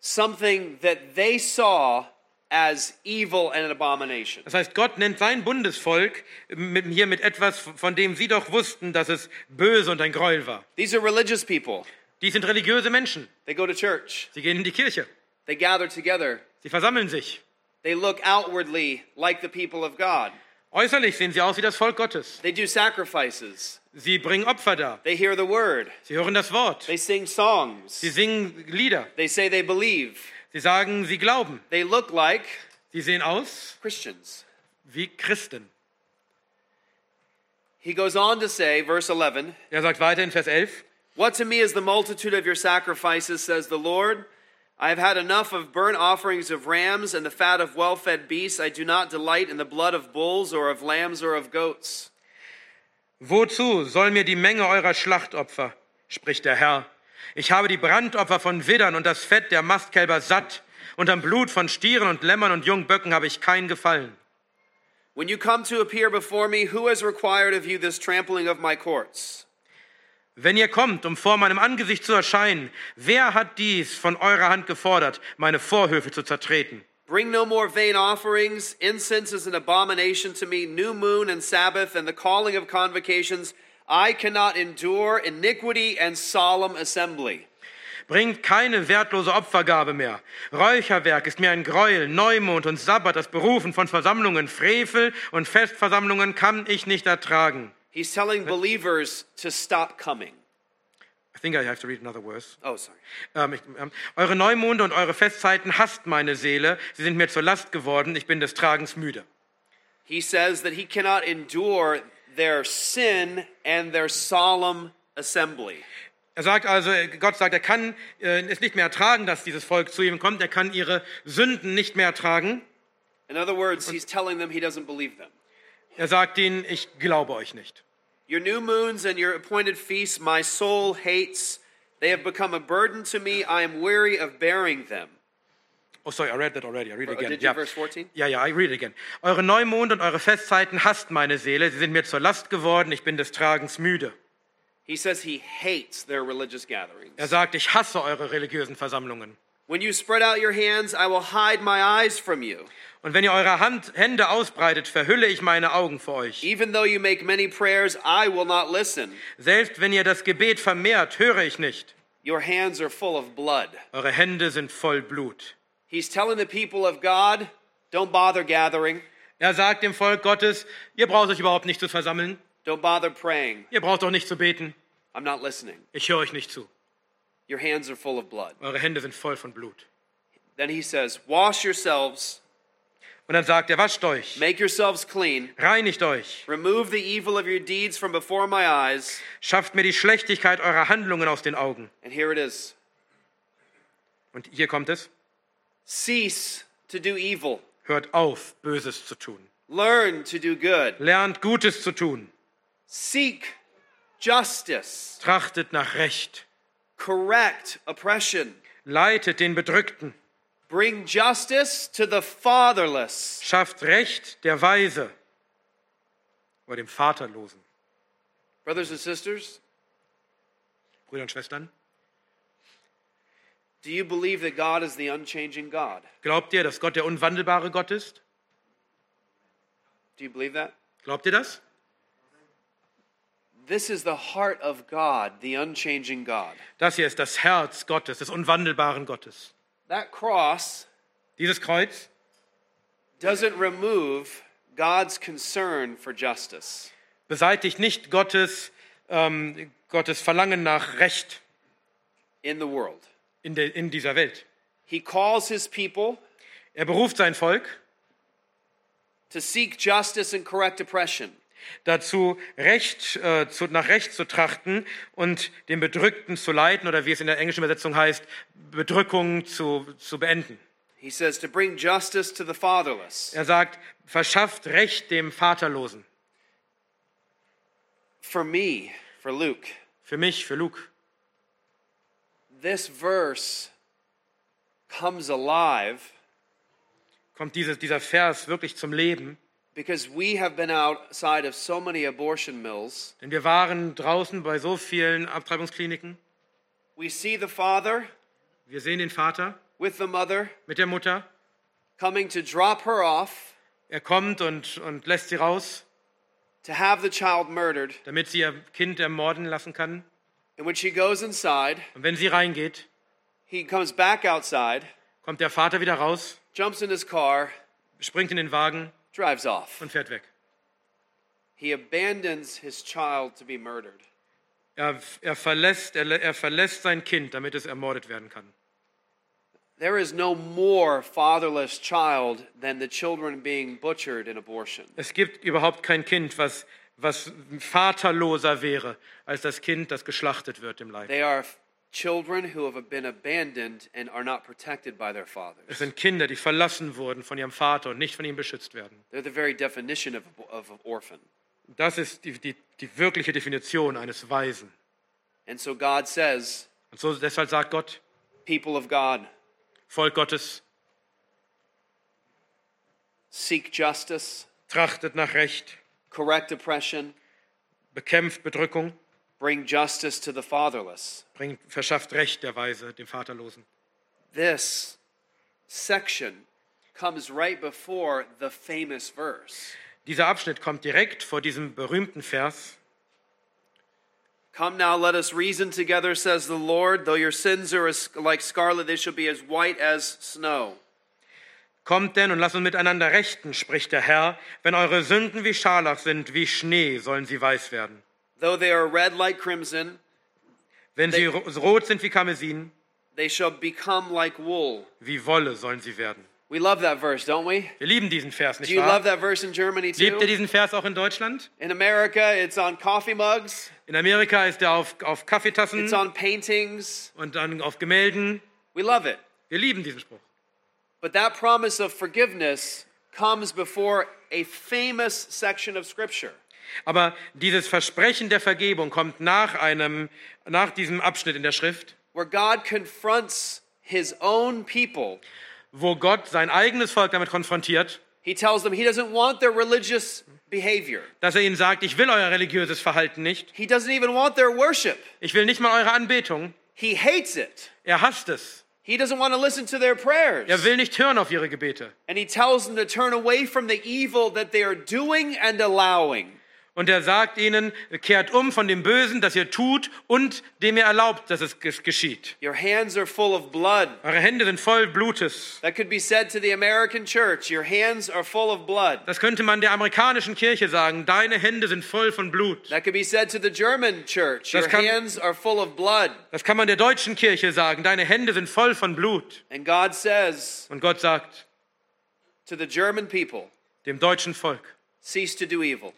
something that they saw as evil and an abomination. Das heißt, Gott nennt sein Bundesvolk mit, hier mit etwas, von dem sie doch wussten, dass es böse und ein Gräuel war. These are religious people. Die sind religiöse Menschen. They go to church, Sie gehen in die Kirche. they gather together, Sie versammeln sich. they look outwardly like the people of God. Äußerlich sehen sie aus wie das Volk Gottes. They do sacrifices, Sie bringen Opfer dar. they hear the word, Sie hören das Wort. they sing songs, Sie singen Lieder. they say they believe. Sie sagen, sie glauben. They look like Sie sehen aus Christians. wie Christen. He goes on to say, verse 11, Er sagt weiter in Vers 11. What to me is the multitude of your sacrifices, says the Lord? I have had enough of burnt offerings of rams and the fat of well fed beasts. I do not delight in the blood of bulls or of lambs or of goats. Wozu soll mir die Menge eurer Schlachtopfer, spricht der Herr. Ich habe die Brandopfer von Widdern und das Fett der Mastkälber satt, und am Blut von Stieren und Lämmern und Jungböcken habe ich kein Gefallen. When you come to appear before me, who has required of you this trampling of my courts? Wenn ihr kommt, um vor meinem Angesicht zu erscheinen, wer hat dies von eurer Hand gefordert, meine Vorhöfe zu zertreten? Bring no more vain offerings. Incense is an abomination to me. New moon and Sabbath and the calling of convocations. I cannot endure iniquity and solemn assembly. Bringt keine wertlose Opfergabe mehr. Räucherwerk ist mir ein Greuel. Neumond und Sabbat, das Berufen von Versammlungen, Frevel und Festversammlungen kann ich nicht ertragen. He's telling believers to stop coming. I think I have to read another verse. Oh, sorry. Ähm, ich, ähm, eure Neumonde und eure Festzeiten hasst meine Seele. Sie sind mir zur Last geworden. Ich bin des Tragens müde. He says that he cannot endure their sin and their solemn assembly. Er sagt also, Gott sagt, er kann äh, es nicht mehr ertragen, dass dieses Volk zu ihm kommt. Er kann ihre Sünden nicht mehr ertragen. In other words, he's telling them he doesn't believe them. Er sagt ihnen, ich glaube euch nicht. Your new moons and your appointed feasts, my soul hates. They have become a burden to me. I am weary of bearing them. Oh, sorry, I read that already. I read it Oh, again. did you? Verse 14? Ja, ja, I read it again. Eure Neumond und eure Festzeiten hasst meine Seele. Sie sind mir zur Last geworden. Ich bin des Tragens müde. He says he hates their religious gatherings. Er sagt, ich hasse eure religiösen Versammlungen. When you spread out your hands, I will hide my eyes from you. Und wenn ihr eure Hand, Hände ausbreitet, verhülle ich meine Augen vor euch. Even though you make many prayers, I will not listen. Selbst wenn ihr das Gebet vermehrt, höre ich nicht. Your hands are full of blood. Eure Hände sind voll Blut. He's telling the people of God, don't bother gathering, Er sagt dem Volk Gottes, ihr braucht euch überhaupt nicht zu versammeln. don't bother praying. Ihr braucht auch nicht zu beten. I'm not listening. Ich höre euch nicht zu. Your hands are full of blood. Eure Hände sind voll von Blut. Then he says, Wash yourselves, Und dann sagt er, wascht euch, make yourselves clean, reinigt euch, remove the evil of your deeds from before my eyes. schafft mir die Schlechtigkeit eurer Handlungen aus den Augen. And here it is Und hier kommt es, cease to do evil, hört auf, Böses zu tun. learn to do good, Lernt Gutes zu tun. seek justice, Trachtet nach Recht. correct oppression, Leitet den Bedrückten. Bring justice to the fatherless. Schafft Recht der Weise oder dem Vaterlosen. Brothers and sisters, Brüder und Schwestern, do you believe that God is the unchanging God? glaubt ihr, dass Gott der unwandelbare Gott ist? Do you believe that? Glaubt ihr das? This is the heart of God, the unchanging God. Das hier ist das Herz Gottes, des unwandelbaren Gottes. That cross Dieses Kreuz doesn't remove God's concern for justice. beseitigt nicht Gottes, ähm, Gottes Verlangen nach Recht in the world. in, der, in dieser Welt. He calls his people Er beruft sein Volk, to seek justice and correct oppression. Dazu Recht, äh, zu, nach Recht zu trachten und den Bedrückten zu leiten oder wie es in der englischen Übersetzung heißt, Bedrückung zu, zu beenden. He says to bring justice to the fatherless. Er sagt, verschafft Recht dem Vaterlosen. For me, for Luke, Für mich, für Luke. this verse comes alive kommt dieses, dieser Vers wirklich zum Leben. Because we have been outside of so many abortion mills. Denn wir waren draußen bei so vielen Abtreibungskliniken. We see the father Wir sehen den Vater with the mother mit der Mutter. coming to drop her off Er kommt und, und lässt sie raus, to have the child murdered. damit sie ihr Kind ermorden lassen kann. And when she goes inside, Und wenn sie reingeht, he comes back outside, kommt der Vater wieder raus, jumps in his car, springt in den Wagen drives off. und fährt weg. He abandons his child to be murdered. Er, er, verlässt, er, er verlässt sein Kind, damit es ermordet werden kann. There is no more fatherless child than the children being butchered in abortion. Es gibt überhaupt kein Kind, was, was vaterloser wäre, als das Kind, das geschlachtet wird im Leib. They are children who have been abandoned and are not protected by their Es fathers. sind Kinder, die verlassen wurden von ihrem Vater und nicht von ihm beschützt werden. They're the very definition of, of an orphan. Das ist die, die, die wirkliche Definition eines Weisen. And so God says, Und so deshalb sagt Gott, people of God, Volk Gottes, seek justice, trachtet nach Recht, correct oppression, bekämpft Bedrückung, bring justice to the fatherless. bringt, verschafft Recht der Weise, dem Vaterlosen. This section comes right before the famous verse. Dieser Abschnitt kommt direkt vor diesem berühmten Vers. Come now, let us reason together, says the Lord. Though your sins are as, like scarlet, they shall be as white as snow. Kommt denn und lasst uns miteinander rechten, spricht der Herr. Wenn eure Sünden wie Scharlach sind, wie Schnee, sollen sie weiß werden. Though they are red like crimson, Wenn sie ro- rot sind wie Karmesin, they shall become like wool. wie Wolle sollen sie werden. We love that verse, don't we? Wir lieben diesen Vers, Do nicht you love wahr? that verse in Germany Liebt ihr too? diesen Vers auch in Deutschland? In America, it's on coffee mugs, In Amerika ist er auf, auf it's Kaffeetassen on paintings. und dann auf Gemälden. We love it. Wir lieben diesen Spruch. But that promise of forgiveness comes before a famous section of Scripture. Aber dieses Versprechen der Vergebung kommt nach, einem, nach diesem Abschnitt in der Schrift, where God confronts his own people. wo Gott sein eigenes Volk damit konfrontiert, He tells them he doesn't want their religious behavior. dass er ihnen sagt, ich will euer religiöses Verhalten nicht, He doesn't even want their worship. ich will nicht mal eure Anbetung, He hates it. er hasst es. He doesn't want to listen to their prayers. Er will nicht hören auf ihre Gebete. And he tells them to turn away from the evil that they are doing and allowing. Und er sagt ihnen, kehrt um von dem Bösen, das ihr tut und dem ihr erlaubt, dass es ges- geschieht. Your hands are full of blood. Eure Hände sind voll Blutes. That could be said to the American church. Your hands are full of blood. Das könnte man der amerikanischen Kirche sagen. Deine Hände sind voll von Blut. That could be said to the German church. Your Das kann- hands are full of blood. Das kann man der deutschen Kirche sagen. Deine Hände sind voll von Blut. And God says Und Gott sagt to the German people, dem deutschen Volk, cease to do evil.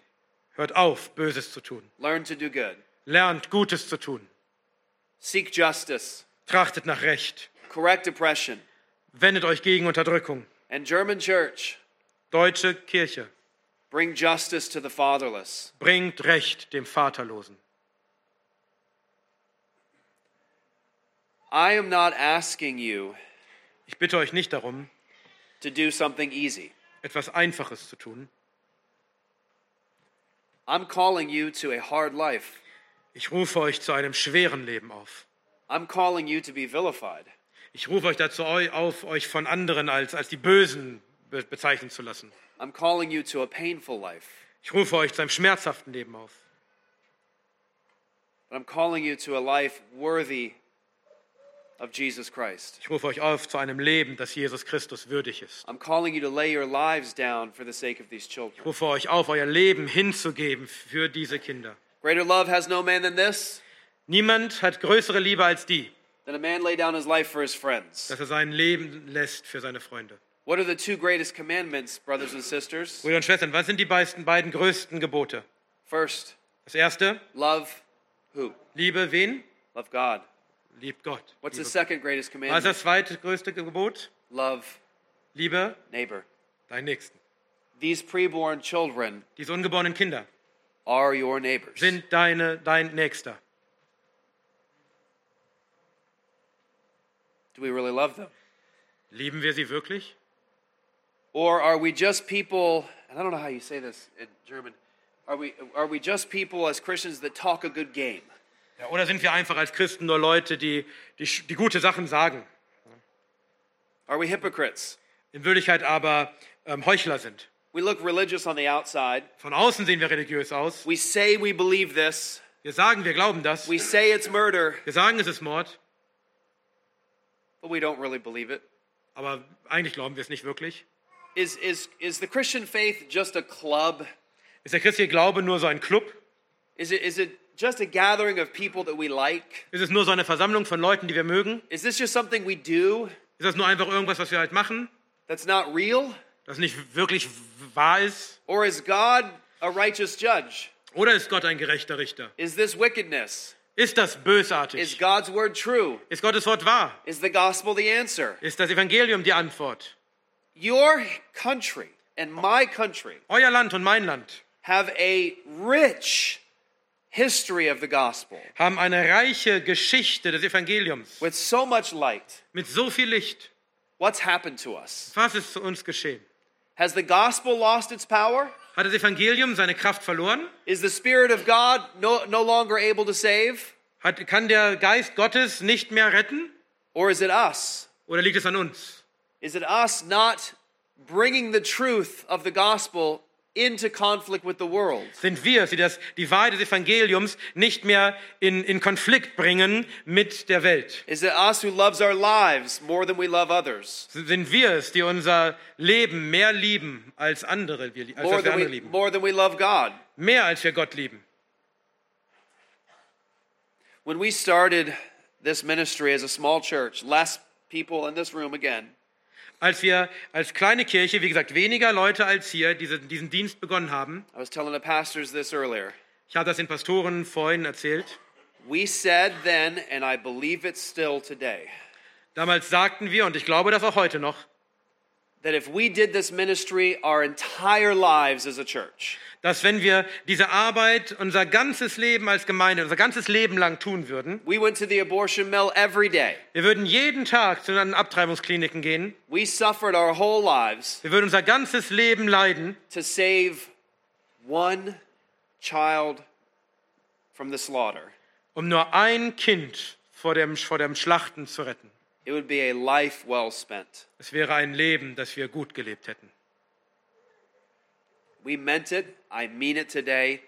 Hört auf, Böses zu tun. Learn to do good. Lernt, Gutes zu tun. Seek justice. Trachtet nach Recht. Correct oppression. Wendet euch gegen Unterdrückung. And German church, Deutsche Kirche, bring justice to the fatherless. bringt Recht dem Vaterlosen. I am not asking you Ich bitte euch nicht darum, to do something easy. etwas Einfaches zu tun. I'm calling you to a hard life. Ich rufe euch zu einem schweren Leben auf. I'm calling you to be vilified. Ich rufe euch dazu auf, euch von anderen als, als die Bösen be bezeichnen zu lassen. I'm calling you to a painful life. Ich rufe euch zu einem schmerzhaften Leben auf. But I'm calling you to a life worthy of Jesus Christ. Ich rufe euch auf zu einem Leben, das Jesus Christus würdig ist. I'm calling you to lay your lives down for the sake of these Ich children. rufe euch auf, euer Leben hinzugeben für diese Kinder. Greater love has no man than this, Niemand hat größere Liebe als die, than a man lay down his life for his friends. dass er sein Leben lässt für seine Freunde. What are the two greatest commandments, brothers and sisters? Brüder und Schwestern, was sind die beiden, beiden größten Gebote? First, Das erste, love who? liebe wen? Love God. Liebt Gott. What's the second greatest Was ist commandment? das zweite größte Gebot? Love Liebe neighbor. deinen Nächsten. These preborn children Diese ungeborenen Kinder are your neighbors. sind deine, dein Nächster. Do we really love them? Lieben wir sie wirklich? Or are we just people, and I don't know how you say this in German, are we, are we just people as Christians that talk a good game? Ja, oder sind wir einfach als Christen nur Leute, die, die, die gute Sachen sagen, Are we hypocrites? in Wirklichkeit aber ähm, Heuchler sind? We look religious on the outside. Von außen sehen wir religiös aus. We say we believe this. Wir sagen, wir glauben das. We say it's murder, Wir sagen, es ist Mord, but we don't really believe it. aber eigentlich glauben wir es nicht wirklich. Is, is, is the Christian faith just a club? Ist der christliche Glaube nur so ein Club? Is it, is it just a gathering of people that we like? Ist es nur so eine Versammlung von Leuten, die wir mögen? Is this just something we do Ist das nur einfach irgendwas, was wir halt machen, that's not real? das nicht wirklich wahr ist? Or is God a righteous judge? Oder ist Gott ein gerechter Richter? Is this wickedness? Ist das Is bösartig? God's word true? Ist Gottes Wort wahr? Is the gospel the answer? Ist das Evangelium die Antwort? Your country and my country Euer Land und mein Land have a rich history of the gospel haben eine reiche Geschichte des Evangeliums with so much light. mit so viel Licht. What's happened to us? Was ist zu uns geschehen? Has the gospel lost its power? Hat das Evangelium seine Kraft verloren? Is the Spirit of God no, no longer able to save? Hat, kann der Geist Gottes nicht mehr retten? Or is it us? Oder liegt es an uns? Is it us not bringing the truth of the gospel into conflict with the world? Sind wir die das, die Wahrheit des Evangeliums nicht mehr in, in Konflikt bringen mit der Welt? Is it us who loves our lives more than we love others? Sind wir es, die unser Leben mehr lieben als andere, wir, als More was wir than andere we, lieben? more than we love God? Mehr als wir Gott lieben. When we started this ministry as a small church, less people in this room again, Als wir als kleine Kirche, wie gesagt, weniger Leute als hier, diese, diesen Dienst begonnen haben, I was telling the pastors this earlier. ich habe das den Pastoren vorhin erzählt, We said then, and I believe it still today, damals sagten wir, und ich glaube das auch heute noch, that if we did this ministry our entire lives as a church, dass wenn wir diese Arbeit unser ganzes Leben als Gemeinde, unser ganzes Leben lang tun würden, we went to the abortion mill every day. wir würden jeden Tag zu den Abtreibungskliniken gehen, We suffered our whole lives wir würden unser ganzes Leben leiden, to save one child from the slaughter. um nur ein Kind vor dem, vor dem Schlachten zu retten. It would be a life well spent. Es wäre ein Leben, das wir gut gelebt hätten. We meant it. I mean it today.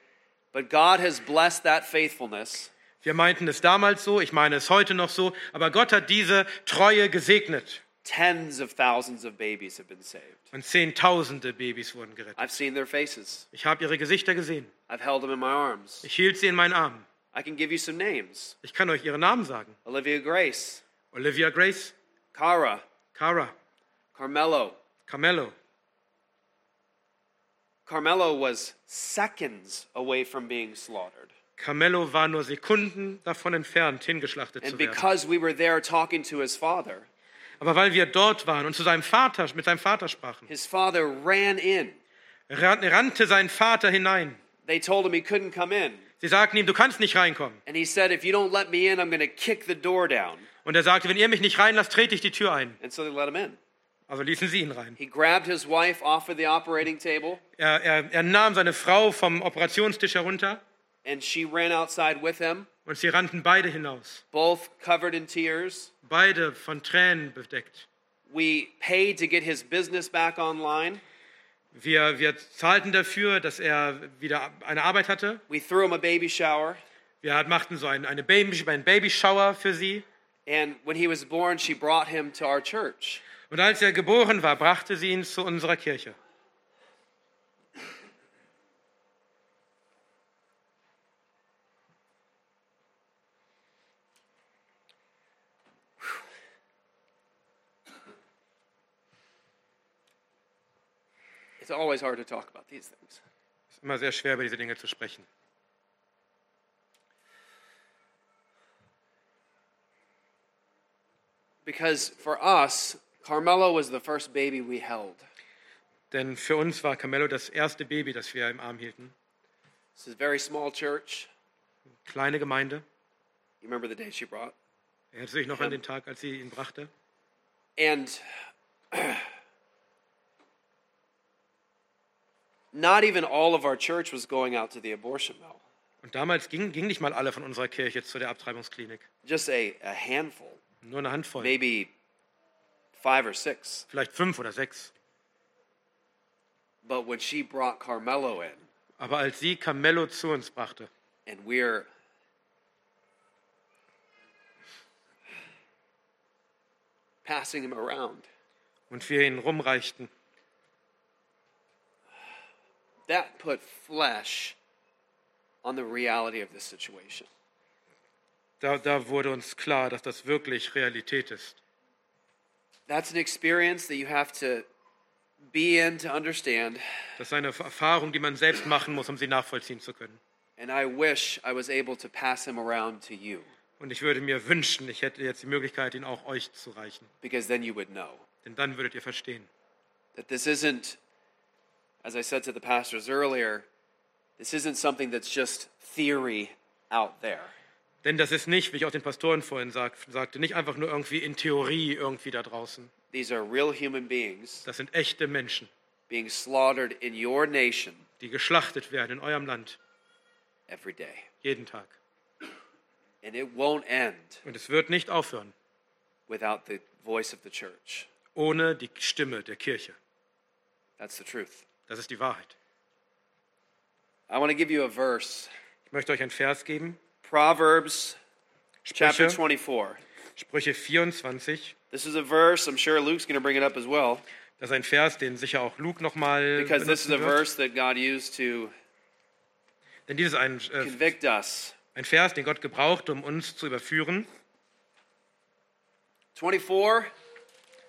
But God has blessed that faithfulness. Wir meinten es damals so, ich meine es heute noch so, aber Gott hat diese Treue gesegnet Tens of thousands of babies have been saved. und Zehntausende Babys wurden gerettet. I've seen their faces. Ich habe ihre Gesichter gesehen. I've held them in my arms. Ich hielt sie in meinen Armen. I can give you some names Ich kann euch ihre Namen sagen. Olivia Grace, Olivia Grace, Cara, Cara, Carmelo. Carmelo. Carmelo was seconds away from being slaughtered. Carmelo war nur Sekunden davon entfernt, hingeschlachtet And zu werden. because we were there talking to his father, Aber weil wir dort waren und zu seinem Vater, mit seinem Vater sprachen, his father ran in. ran- rannte sein Vater hinein. They told him he couldn't come in. Sie sagten ihm, du kannst nicht reinkommen. And he said, If you don't let me in, I'm going to kick the door down. Und er sagte, wenn ihr mich nicht reinlasst, trete ich die Tür ein. And so they let him in. Also ließen sie ihn rein. He grabbed his wife off of the operating table, Er, er, er nahm seine Frau vom Operationstisch herunter and she ran outside with him, und sie rannten beide hinaus. both covered in tears. Beide von Tränen bedeckt. We paid to get his business back online. Wir, wir zahlten dafür, dass er wieder eine Arbeit hatte. We threw him a baby shower. Wir machten so einen, eine Baby, einen Babyshower für sie. And when he was born, she brought him to our church. Und als er geboren war, brachte sie ihn zu unserer Kirche. It's always hard to talk about these things. Es ist immer sehr schwer, über diese Dinge zu sprechen. Because for us, Carmelo was the first baby we held. Denn für uns war Carmelo das erste Baby, das wir im Arm hielten. This is a very small church. Kleine Gemeinde. You remember the day she brought? Erinnerst du dich noch an den Tag, als sie ihn brachte? And not even all of our church was going out to the abortion mill. Und damals gingen ging nicht mal alle von unserer Kirche zu der Abtreibungsklinik. Just a, a handful, Nur eine Handvoll. maybe five or six. Vielleicht fünf oder sechs. But when she brought Carmelo in, Aber als sie Carmelo zu uns brachte and we're passing him around, und wir ihn rumreichten, that put flesh on the reality of this situation. Da, da wurde uns klar, dass das wirklich Realität ist. That's an experience that you have to be in to understand. Das ist eine Erfahrung, die man selbst machen muss, um sie nachvollziehen zu können. And I wish I was able to pass him around to you Und ich würde mir wünschen, ich hätte jetzt die Möglichkeit, ihn auch euch zu reichen. because then you would know Denn dann würdet ihr verstehen, that this isn't, as I said to the pastors earlier, this isn't something that's just theory out there. Denn das ist nicht, wie ich auch den Pastoren vorhin sag, sagte, nicht einfach nur irgendwie in Theorie irgendwie da draußen. These are real human beings Das sind echte Menschen, being slaughtered in your nation die geschlachtet werden in eurem Land, every day. jeden Tag. And it won't end Und es wird nicht aufhören without the voice of the church. ohne die Stimme der Kirche. That's the truth. Das ist die Wahrheit. I want to give you a verse Ich möchte euch einen Vers geben. Proverbs chapter Sprüche, 24. Sprüche 24. This is a verse, I'm sure Luke's going to bring it up as well, Das ist ein Vers, den sicher auch Luke nochmal because this is a verse that God used to Denn dieses ist ein, äh, convict us. ein Vers, den Gott gebraucht, um uns zu überführen. 24,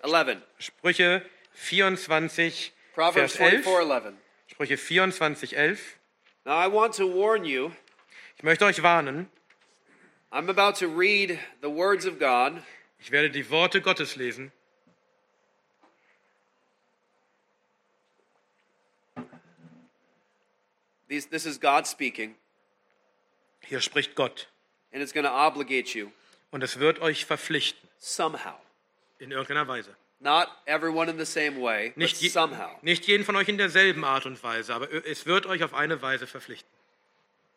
11. Sprüche 24, Proverbs Vers 11. 24, 11. Sprüche 24, 11. Now I want to warn you, möchte euch warnen, I'm about to read the words of God, ich werde die Worte Gottes lesen. These, this is God speaking, Hier spricht Gott. and it's going to obligate you Und es wird euch verpflichten, somehow. in irgendeiner Weise. Not everyone in the same way, Nicht, je, somehow. nicht jeden von euch in derselben Art und Weise, aber es wird euch auf eine Weise verpflichten.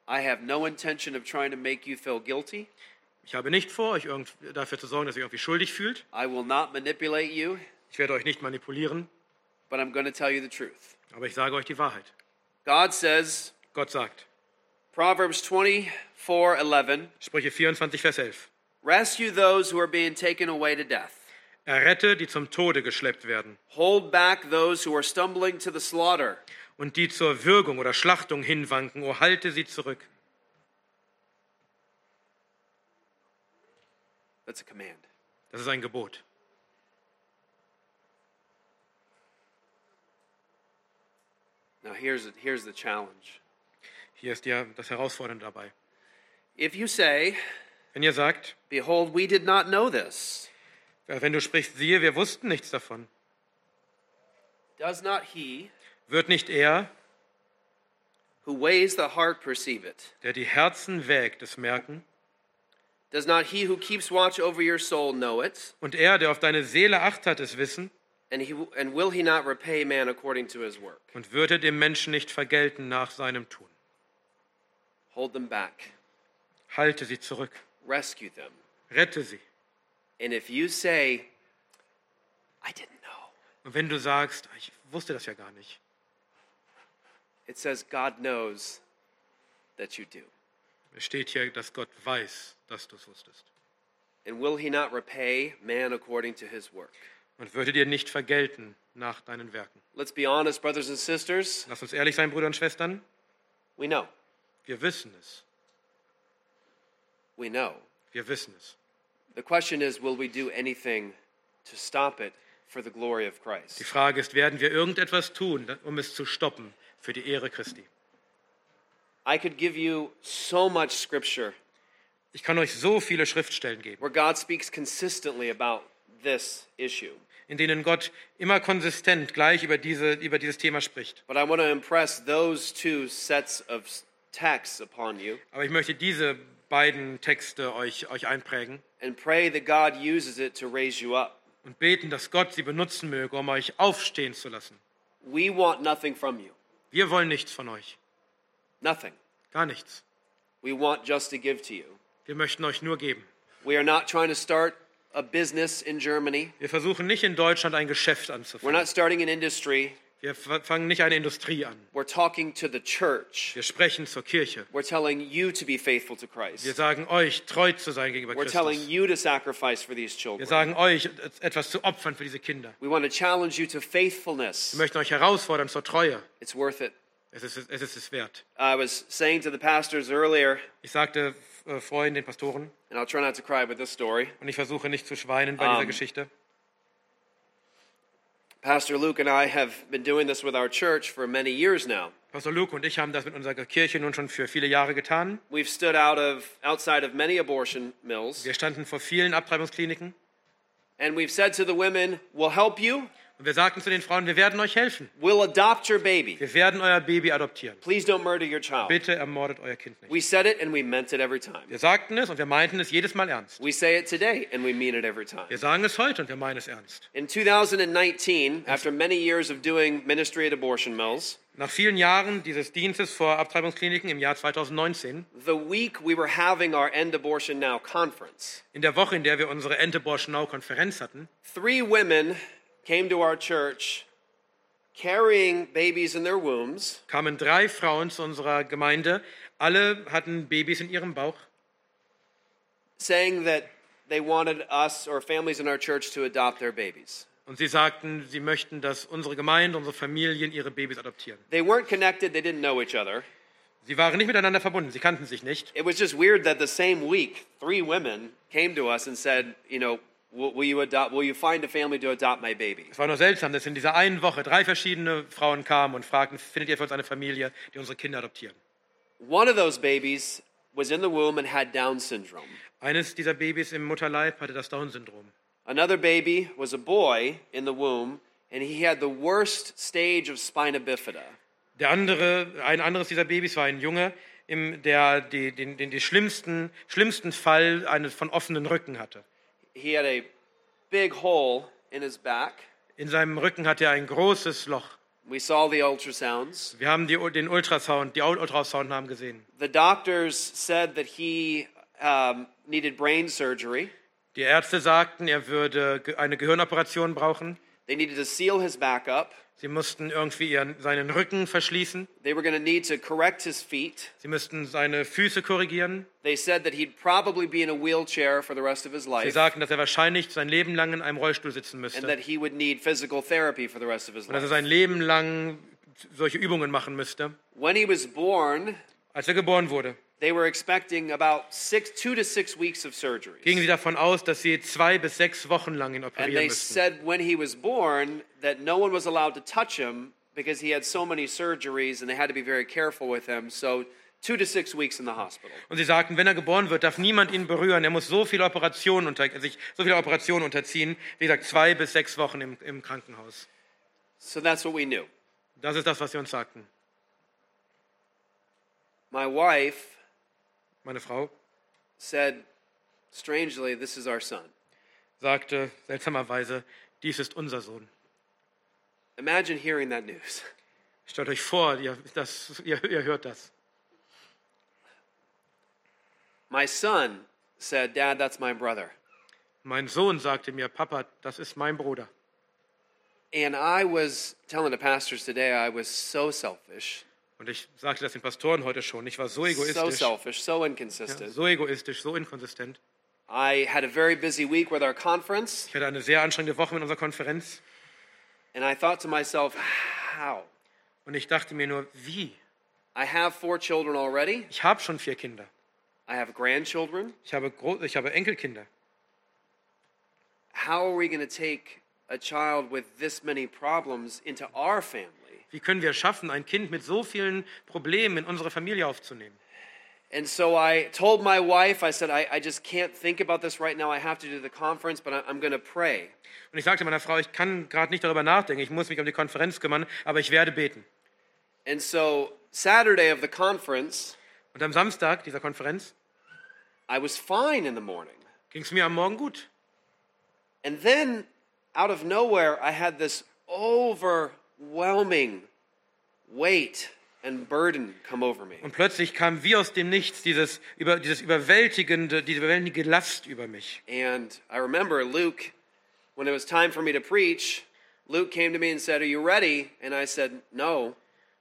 I have no intention of trying to make you feel guilty. Ich habe nicht vor, euch irgend, dafür zu sorgen, dass ihr euch irgendwie schuldig fühlt. I will not manipulate you, Ich werde euch nicht manipulieren, but I'm going to tell you the truth. aber ich sage euch die Wahrheit. God says, Gott sagt, Proverbs 24 11, Sprüche 24, Vers 11. rescue those who are being taken away to death, Errette, die zum Tode geschleppt werden hold back those who are stumbling to the slaughter. Und die zur Würgung oder Schlachtung hinwanken, o halte sie zurück. That's a command. Das ist ein Gebot. Now, here's, here's the challenge. Hier ist ja das Herausfordernde dabei. If you say, Wenn ihr sagt, Behold, we did not know this, äh, wenn du sprichst, siehe, wir wussten nichts davon, does not he wird nicht er, who weighs the heart perceive it? der die Herzen wägt, es merken, Does not he who keeps watch over your soul know it? und er, der auf deine Seele acht hat, es wissen, And, he, and will he not repay man according to his work? und wird er dem Menschen nicht vergelten nach seinem Tun. Hold them back, Halte sie zurück, rescue them. rette sie. And if you say, I didn't know, Und wenn du sagst, ich wusste das ja gar nicht, it says God knows that you do. es steht hier, dass Gott weiß, dass du es wusstest. And will he not repay man according to his work? Und würde dir nicht vergelten nach deinen Werken. Let's be honest, brothers and sisters. Lass uns ehrlich sein, Brüder und Schwestern. We know. Wir wissen es. We know. Wir wissen es. The question is, will we do anything to stop it for the glory of Die Christ. Frage ist, werden wir irgendetwas tun, um es zu stoppen für die Ehre Christi? I could give you so much scripture Ich kann euch so viele Schriftstellen geben, where God speaks consistently about this issue. in denen Gott immer konsistent gleich über, diese, über dieses Thema spricht. But I want to impress those two sets of s- texts upon you Aber ich möchte diese beiden Texte euch, euch einprägen and pray that God uses it to raise you up. und beten, dass Gott sie benutzen möge, um euch aufstehen zu lassen. We want nothing from you. Wir wollen nichts von euch, Nothing. gar nichts. We want just to give to you. Wir möchten euch nur geben. We are not trying to start a business in Germany. Wir versuchen nicht in Deutschland ein Geschäft We're anzufangen. not starting an industry. Wir fangen nicht eine Industrie an. We're talking to the church. Wir sprechen zur Kirche. We're telling you to be faithful to Wir Christ. sagen euch, treu zu sein gegenüber We're telling Christus. you to sacrifice for these Wir children. sagen euch, etwas zu opfern für diese Kinder. We want to challenge you to faithfulness. Wir möchten euch herausfordern zur Treue. It's worth it. Es ist es, ist es wert. I was saying to the pastors earlier, Ich sagte äh, vorhin den Pastoren, and I'll try not to cry with this story. und ich versuche nicht zu schweinen bei dieser Um, Geschichte. Pastor Luke and I have been doing this with our church for many years now. Pastor Luke und ich haben das mit unserer Kirche nun schon für viele Jahre getan. We've stood out of outside of many abortion mills, Wir standen vor vielen Abtreibungskliniken and we've said to the women, "We'll help you. Und wir sagten zu den Frauen, wir werden euch helfen. We'll adopt your baby. Wir werden euer Baby adoptieren. Please don't murder your child." Bitte ermordet euer Kind nicht. We said it and we meant it every time. Wir sagten es und wir meinten es jedes Mal ernst. We say it today and we mean it every time. Wir sagen es heute und wir meinen es ernst. In 2019, after many years of doing ministry at abortion mills, Nach vielen Jahren dieses Dienstes vor Abtreibungskliniken im Jahr 2019, the week we were having our End Abortion Now conference, in der Woche, in der wir unsere Ente Borsch Now Konferenz hatten, three women came to our church carrying babies in their wombs, kamen drei Frauen zu unserer Gemeinde. Alle hatten Babys in ihrem Bauch saying that they wanted us or families in our church to adopt their babies. und sie sagten, sie möchten, dass unsere Gemeinde, unsere Familien ihre Babys adoptieren. They weren't connected, they didn't know each other. Sie waren nicht miteinander verbunden, sie kannten sich nicht. It was just weird that the same week, three women came to us and said, you know, will, you adopt, will you find a family to adopt my baby? Es war nur seltsam, dass in dieser einen Woche drei verschiedene Frauen kamen und fragten, findet ihr für uns eine Familie, die unsere Kinder adoptieren? One of those babies was in the womb and had Down syndrome. Eines dieser Babys im Mutterleib hatte das Down-Syndrom. Another baby was a boy in the womb, and he had the worst stage of spina bifida. Der andere, ein anderes dieser Babys war ein Junge, im, der den, den, den schlimmsten, schlimmsten Fall eines von offenen Rücken hatte. He had a big hole in his back. In seinem Rücken hatte er ein großes Loch. We saw the ultrasounds. Wir haben die, den Ultrasound, die Ultrasound haben gesehen. The doctors said that he um, needed brain surgery. Die Ärzte sagten, er würde eine Gehirnoperation brauchen. They needed to seal his back up. Sie mussten irgendwie ihren, seinen Rücken verschließen. They were going to need to correct his feet. Sie mussten seine Füße korrigieren. They said that he'd probably be in a wheelchair for the rest of his Sie sagten, dass er wahrscheinlich sein Leben lang in einem Rollstuhl sitzen and müsste. that he would need physical therapy for the rest of his Und dass er sein Leben lang solche Übungen machen müsste. When he was born, Als er geboren wurde, they were expecting about six, two to six weeks of surgery. gingen sie davon aus, dass sie zwei bis sechs Wochen lang ihn And operieren they müssten. said when he was born that no one was allowed to touch him because he had so many surgeries and they had to be very careful with him. So, two to six weeks in the hospital. Und sie sagten, wenn er geboren wird, darf niemand ihn berühren. Er muss so viele Operationen unter, sich so viele Operationen unterziehen. Wie gesagt, zwei bis sechs Wochen im, im Krankenhaus. So, that's what we knew. Das ist das, was sie uns sagten. My wife Meine Frau said, strangely, this is our son. sagte seltsamerweise, dies ist unser Sohn. Imagine hearing that news. Stellt euch vor, ihr, das, ihr, ihr hört das. My son said, Dad, that's my brother. Mein Sohn sagte mir, Papa, das ist mein Bruder. And I was telling the pastors today, I was so selfish, Und ich sagte das den Pastoren heute schon. Ich war so so egoistisch, selfish, so ja, inconsistent. so egoistisch, so inkonsistent. I had a very busy week with our conference, Ich hatte eine sehr anstrengende Woche mit unserer Konferenz. and I thought to myself, how? Und ich dachte mir nur, wie? I have four children already. Ich habe schon vier Kinder. I have grandchildren. Ich habe, Gro ich habe Enkelkinder. How are we going to take a child with this many problems into our family? Wie können wir schaffen, ein Kind mit so vielen Problemen in unsere Familie aufzunehmen? And so I told my wife, I said, I, I just can't think about this right now. I have to do the conference, but I, I'm going to pray. Und ich sagte meiner Frau, ich kann gerade nicht darüber nachdenken, ich muss mich um die Konferenz kümmern, aber ich werde beten. And so Saturday of the conference, Und am Samstag dieser Konferenz I was fine in the morning. ging es mir am Morgen gut. And then out of nowhere, I had this overwhelming weight and burden come over me. Und plötzlich kam wie aus dem Nichts dieses, über, dieses überwältigende, diese überwältigende Last über mich. And I remember Luke, when it was time for me to preach, Luke came to me and said, Are you ready? And I said, No.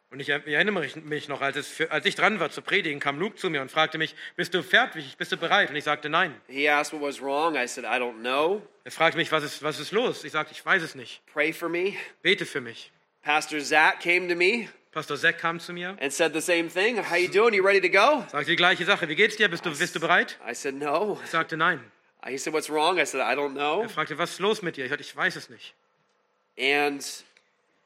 Und ich erinnere mich, noch, als, es als ich dran war zu predigen, kam Luke zu mir und fragte mich, bist du fertig, bist du bereit? Und ich sagte nein. He asked what was wrong. I said, I don't know. Er fragte mich, was ist, was ist los? Ich sagte, ich weiß es nicht. Pray for me. Bete für mich. Pastor Zach came to me Pastor Zack kam zu mir, and said the same thing. How you doing? You ready to go? sagte die gleiche Sache. Wie geht's dir? Bist du, bist du bereit? I said, No. Ich sagte nein. He said, What's wrong? I said, I don't know. Er fragte, was ist los mit dir? Ich sagte, ich weiß es nicht. And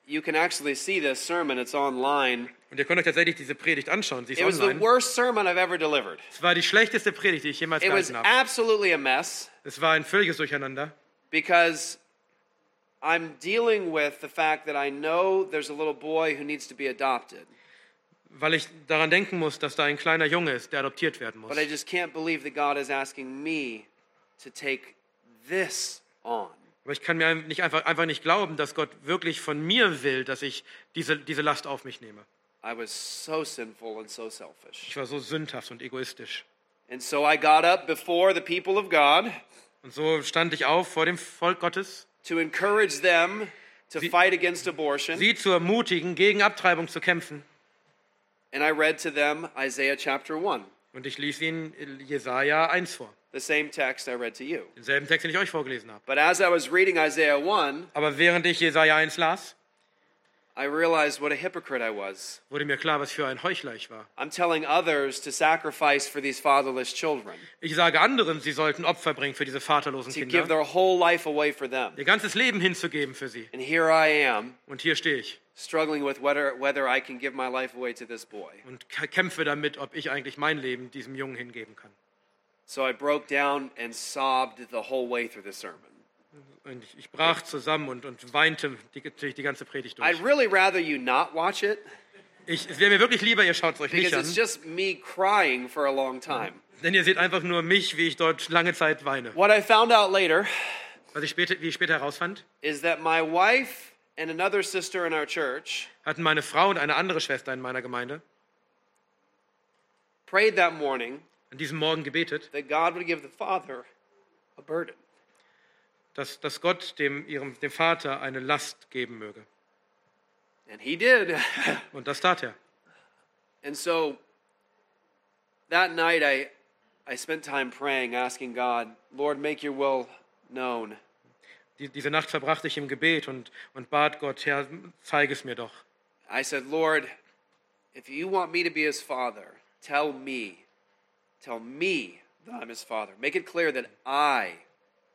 you can actually see this sermon. It's online. Und ihr könnt euch tatsächlich diese Predigt anschauen. Sie ist It was the online. worst sermon I've ever delivered. Es war die schlechteste Predigt, die ich jemals It was gehalten habe. absolutely a mess Es war ein völliges Durcheinander. because I'm dealing with the fact that I know there's a little boy who needs to be adopted, weil ich daran denken muss, dass da ein kleiner Junge ist, der adoptiert werden muss. but I just can't believe that God is asking me to take this on. Aber ich kann mir nicht einfach, einfach nicht glauben, dass Gott wirklich von mir will, dass ich diese, diese Last auf mich nehme. I was so sinful and so selfish. Ich war so sündhaft und egoistisch. And so I got up before the people of God Und so stand ich auf vor dem Volk Gottes, to encourage them to fight against abortion. sie zu ermutigen, gegen Abtreibung zu kämpfen. And I read to them Isaiah chapter 1, Und ich ließ ihnen Jesaja 1 vor, the same text I read to you. denselben Text, den ich euch vorgelesen habe. But as I was reading Isaiah 1, Aber während ich Jesaja 1 las, I realized what a hypocrite I was. wurde mir klar, was für ein Heuchler ich war. I'm telling others to sacrifice for these fatherless children, Ich sage anderen, sie sollten Opfer bringen für diese vaterlosen to give Kinder, their whole life away for them. ihr ganzes Leben hinzugeben für sie. And here I am, Und hier stehe ich struggling with whether, whether I can give my life away to this boy. und kämpfe damit, ob ich eigentlich mein Leben diesem Jungen hingeben kann. So I broke down and sobbed the whole way through the sermon. Und ich, brach zusammen und, und weinte die, durch die ganze Predigt durch. I'd really rather you not watch it Ich, es wäre mir wirklich lieber, ihr schaut es euch nicht because an, it's just me crying for a long time. denn ihr seht einfach nur mich, wie ich dort lange Zeit weine. What I found out later Was ich später, wie ich später herausfand, is that my wife and another sister in our church hatten meine Frau und eine andere Schwester in meiner Gemeinde prayed that morning an diesem Morgen gebetet, that God would give the father a burden. Dass, dass Gott dem, ihrem, dem Vater eine Last geben möge. And he did. Und das tat er. and so that night I I spent time praying, asking God, Lord, make your will known. Die, diese Nacht verbrachte ich im Gebet und, und bat Gott, Herr, zeige es mir doch. I said, Lord, if you want me to be his father, tell me. Tell me that I'm his father. Make it clear that I.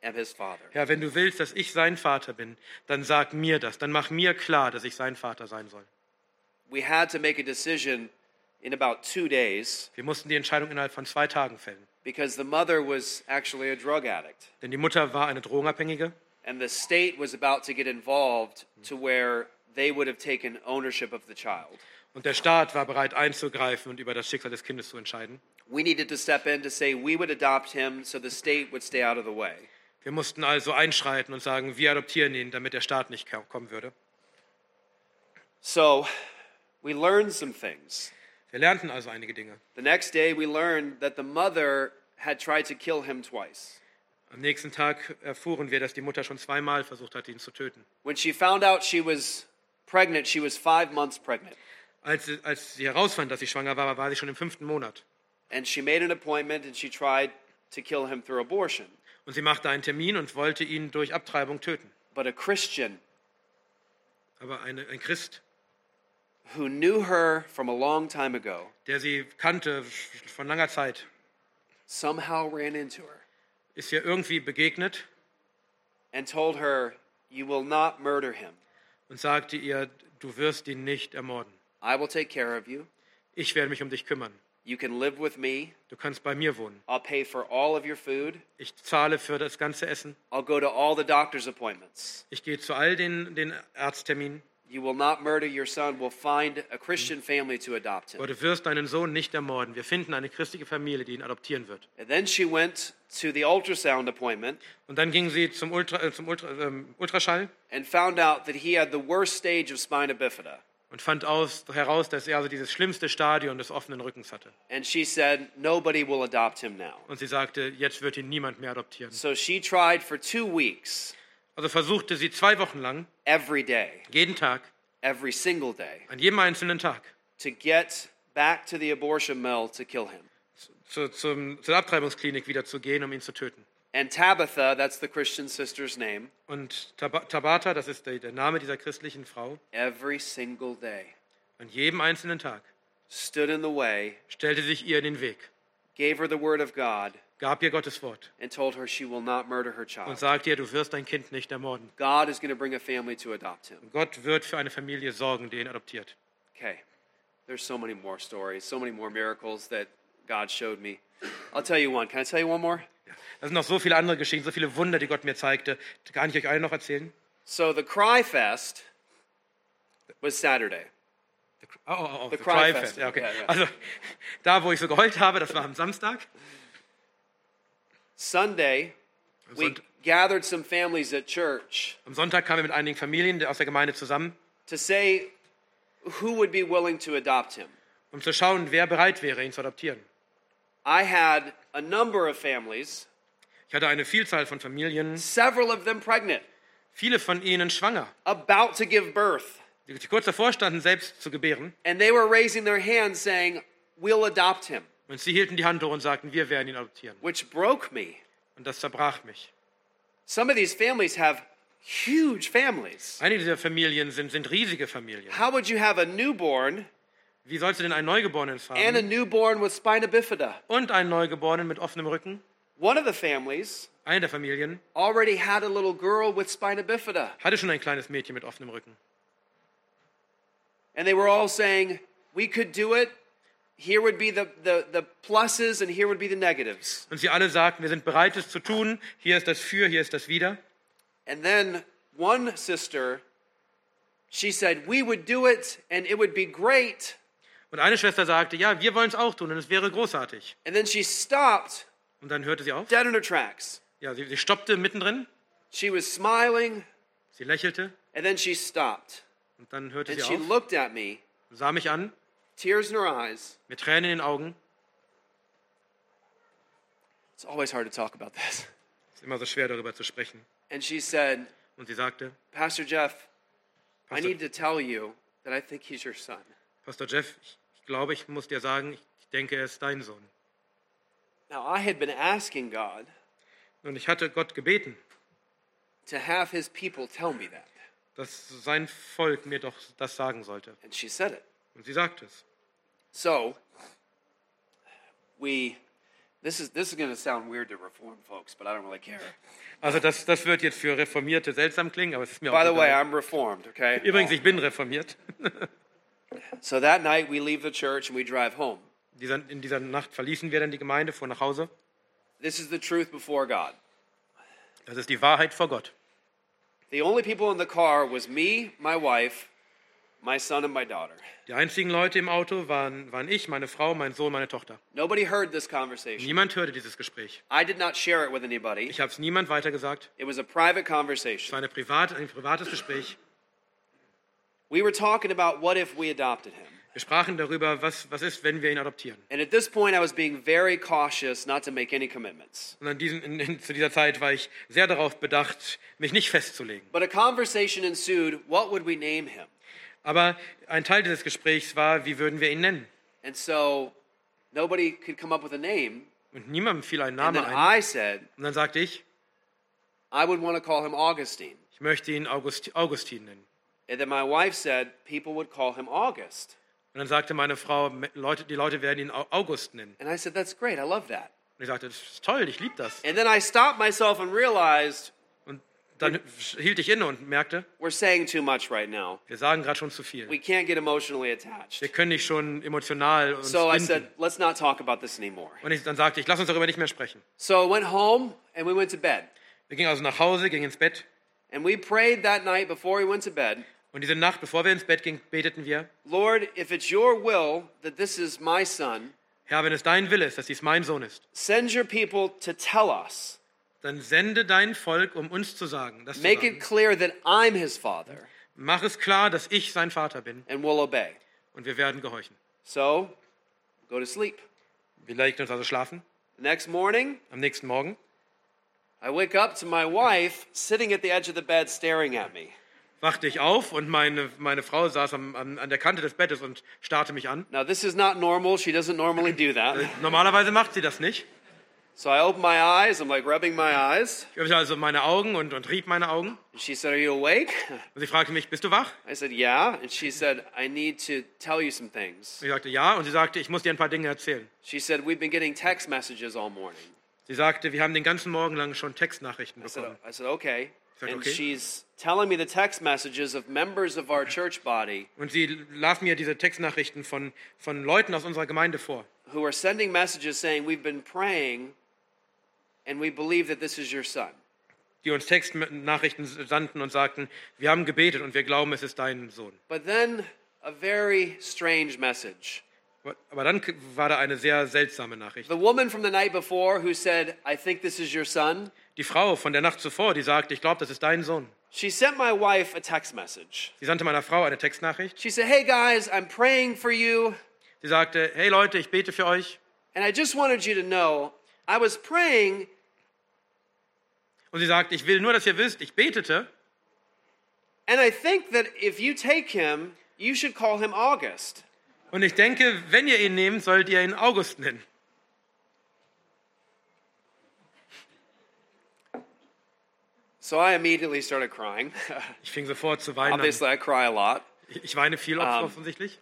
Herr, wenn du willst, dass ich sein Vater bin, dann sag mir das, dann mach mir klar, dass ich sein Vater sein soll. We had to make a decision in about two days Wir mussten die Entscheidung innerhalb von zwei Tagen fällen. because the mother was actually a drug addict. Denn die Mutter war eine Drogenabhängige And the state was about to get involved to where they would have taken ownership of the child. und der Staat war bereit einzugreifen und über das Schicksal des Kindes zu entscheiden. We needed to step in to say we would adopt him so the state would stay out of the way. Wir mussten also einschreiten und sagen, wir adoptieren ihn, damit der Staat nicht kommen würde. So we learned some things. Wir lernten also einige Dinge. The next day, we learned that the mother had tried to kill him twice. Am nächsten Tag erfuhren wir, dass die Mutter schon zweimal versucht hat, ihn zu töten. When she found out she was pregnant, she was five months pregnant. Als, sie- als sie herausfand, dass sie schwanger war, war sie schon im fünften Monat. And she made an appointment and she tried to kill him through abortion. Und sie machte einen Termin und wollte ihn durch Abtreibung töten. But a Christian Aber eine, ein Christ, who knew her from a long time ago der sie kannte von langer Zeit, somehow ran into her ist ihr irgendwie begegnet and told her, You will not murder him. und sagte ihr, du wirst ihn nicht ermorden. I will take care of you. Ich werde mich um dich kümmern. You can live with me. Du kannst bei mir wohnen. I'll pay for all of your food. Ich zahle für das ganze Essen. I'll go to all the doctor's appointments. Ich gehe zu all den, den Arztterminen. You will not murder your son. We'll find a Christian family to adopt him. Aber du wirst deinen Sohn nicht ermorden. Wir finden eine christliche Familie, die ihn adoptieren wird. And then she went to the ultrasound appointment Und dann ging sie zum, Ultra, äh, zum Ultra, ähm, Ultraschall and found out that he had the worst stage of spina bifida. Und fand aus, heraus, dass er also dieses schlimmste Stadion des offenen Rückens hatte. And she said, Nobody will adopt him now. Und sie sagte, jetzt wird ihn niemand mehr adoptieren. So she tried for two weeks, Also versuchte sie zwei Wochen lang, every day, jeden Tag, every single day, an jedem einzelnen Tag, to get back to the abortion mill to kill him. zu, zum, zur Abtreibungsklinik wieder zu gehen, um ihn zu töten. And Tabitha, that's the Christian sister's name, Und Tab Tabata, das ist der, der Name dieser christlichen Frau, every single day an jedem einzelnen Tag stood in the way, stellte sich ihr in den Weg, gave her the word of God, gab ihr Gottes Wort and told her she will not murder her und child. sagte ihr, du wirst dein Kind nicht ermorden. God is going to bring a family to adopt him. Gott wird für eine Familie sorgen, die ihn adoptiert. Okay, there's so many more stories, so many more miracles that God showed me. I'll tell you one. Can I tell you one more? Da sind noch so viele andere Geschichten, so viele Wunder, die Gott mir zeigte. Kann ich euch alle noch erzählen? So the Cry Fest was Saturday. Oh, oh, oh, The the Cry Cry Fest. Fest. Ja, okay. Ja, ja. Also da, wo ich so geheult habe, das war am Samstag. Sunday, we Sonnt- gathered some families at church Am Sonntag kamen wir mit einigen Familien aus der Gemeinde zusammen, to say who would be willing to adopt him. um zu schauen, wer bereit wäre, ihn zu adoptieren. I had a number of families, Ich hatte eine Vielzahl von Familien, several of them pregnant, viele von ihnen schwanger, about to give birth, die kurz davor standen, selbst zu gebären. and they were raising their hands saying, We'll adopt him, Und sie hielten die Hand hoch und sagten, wir werden ihn adoptieren. which broke me. Und das zerbrach mich. Some of these families have huge families. Einige dieser Familien sind, sind riesige Familien. How would you have a newborn Wie sollst du denn einen Neugeborenen and a newborn with spina bifida? und einen Neugeborenen mit offenem Rücken? One of the families Eine der Familien already had a little girl with spina bifida, hatte schon ein kleines Mädchen mit offenem Rücken. and they were all saying, We could do it. Here would be the, the, the pluses, and here would be the negatives. Und sie alle sagten, wir sind bereit, es zu tun. Hier ist das Für, hier ist das Wider. And then one sister, she said, We would do it, and it would be great. Und eine Schwester sagte, ja, wir wollen es auch tun und es wäre großartig. And then she stopped Und dann hörte sie auf. dead in her tracks. Ja, sie, sie stoppte mittendrin, She was smiling, sie lächelte and then she stopped. und dann hörte And sie she auf, looked at me, sah mich an, tears in her eyes. mit Tränen in den Augen. It's always hard to talk about this. Es ist immer so schwer, darüber zu sprechen. And she said, Und sie sagte, Pastor Jeff, I Pastor, need to tell you that I think he's your son. Pastor Jeff, ich, ich glaube, ich muss dir sagen, ich, ich denke, er ist dein Sohn. Now, I had been asking God Und ich hatte Gott gebeten, to have his people tell me that. dass sein Volk mir doch das sagen sollte. And she said it. Und sie sagte es. So, we, this is, this is going to sound weird to reform folks, but I don't really care. Also das, das wird jetzt für Reformierte seltsam klingen, aber es ist mir By auch the way, egal. I'm reformed, okay? Übrigens, ich bin reformiert. So that night we leave the church and we drive home. In dieser Nacht verließen wir dann die Gemeinde, fuhren nach Hause. This is the truth before God. Das ist die Wahrheit vor Gott. The only people in the car was me, my wife, my son, and my daughter. Die einzigen Leute im Auto waren, waren ich, meine Frau, mein Sohn, meine Tochter. Nobody heard this conversation. Niemand hörte dieses Gespräch. I did not share it with anybody. Ich habe es niemand weitergesagt. It was a private Es conversation. war eine privat, ein privates Gespräch. We were talking about what if we adopted him. Wir sprachen darüber, was, was ist, wenn wir ihn adoptieren. And at this point, I was being very cautious not to make any commitments. Und an diesen, in, in, zu dieser Zeit war ich sehr darauf bedacht, mich nicht festzulegen. But a conversation ensued what would we name him? Aber ein Teil dieses Gesprächs war, wie würden wir ihn nennen? And so nobody could come up with a name. Und niemandem fiel ein And Name then ein. I said, Und dann sagte ich, I would want to call him Augustine. ich möchte ihn August, Augustin nennen. And then my wife said, people would call him August. Und dann sagte meine Frau, Leute, die Leute werden ihn Au- August nennen. And I said, that's great. I love that. Und ich sagte, das ist toll, ich liebe das. And then I stopped myself and realized Und dann hielt ich inne und merkte, we're saying too much right now. wir sagen gerade schon zu viel. We can't get emotionally attached. Wir können nicht schon emotional uns So I binden. said, let's not talk about this anymore. Und ich, dann sagte ich, lass uns darüber nicht mehr sprechen. So I went home and we went to bed. Wir gingen also nach Hause, gingen ins Bett. And we prayed that night before we went to bed Und diese Nacht, bevor wir ins Bett gingen, beteten wir, Lord, if it's your will that this is my son, Herr, wenn es dein Wille ist, dass dies mein Sohn ist, send your people to tell us. dann sende dein Volk, um uns zu sagen, das zu Make sagen. it clear that I'm his father, Mach es klar, dass ich sein Vater bin and we'll obey. und wir werden gehorchen. So, go to sleep. Wir legten uns also schlafen. The next morning, Am nächsten Morgen I wake up to my wife sitting at the edge of the bed staring at me. Wachte ich auf und meine, meine Frau saß am, am, an der Kante des Bettes und starrte mich an. Now, this is not normal. She doesn't normally do that. Normalerweise macht sie das nicht. So I open my eyes. I'm like rubbing my eyes. Ich öffnete also meine Augen und, und rieb meine Augen. And she said, Are you awake? Und sie fragte mich, bist du wach? I said, Yeah. And she said, I need to tell you some things. Ich sagte, ja. Und sie sagte, ich muss dir ein paar Dinge erzählen. She said, We've been getting text messages all morning. Sie sagte, wir haben den ganzen Morgen lang schon Textnachrichten I said, bekommen. I said Okay. Said, And "Okay." she's telling me the text messages of members of our church body Und sie las mir diese Textnachrichten von, von Leuten aus unserer Gemeinde vor, who are sending messages saying, We've been praying and we believe that this is your son. die uns Textnachrichten sandten und sagten, wir haben gebetet und wir glauben, es ist dein Sohn. But then a very strange message. Aber dann war da eine sehr seltsame Nachricht. The woman from the night before who said, I think this is your son, Die Frau von der Nacht zuvor, die sagte, ich glaube, das ist dein Sohn. she sent my wife a text message. Sie sandte meiner Frau eine Textnachricht. She said, Hey guys, I'm praying for you, Sie sagte, hey Leute, ich bete für euch. and I just wanted you to know I was praying, Und sie sagte, ich will nur, dass ihr wisst, ich betete. and I think that if you take him, you should call him August. Und ich denke, wenn ihr ihn nehmt, sollt ihr ihn August nennen. So I immediately started crying. Ich fing sofort zu weinen. an. Obviously, I cry a lot. Ich weine viel Um, offensichtlich.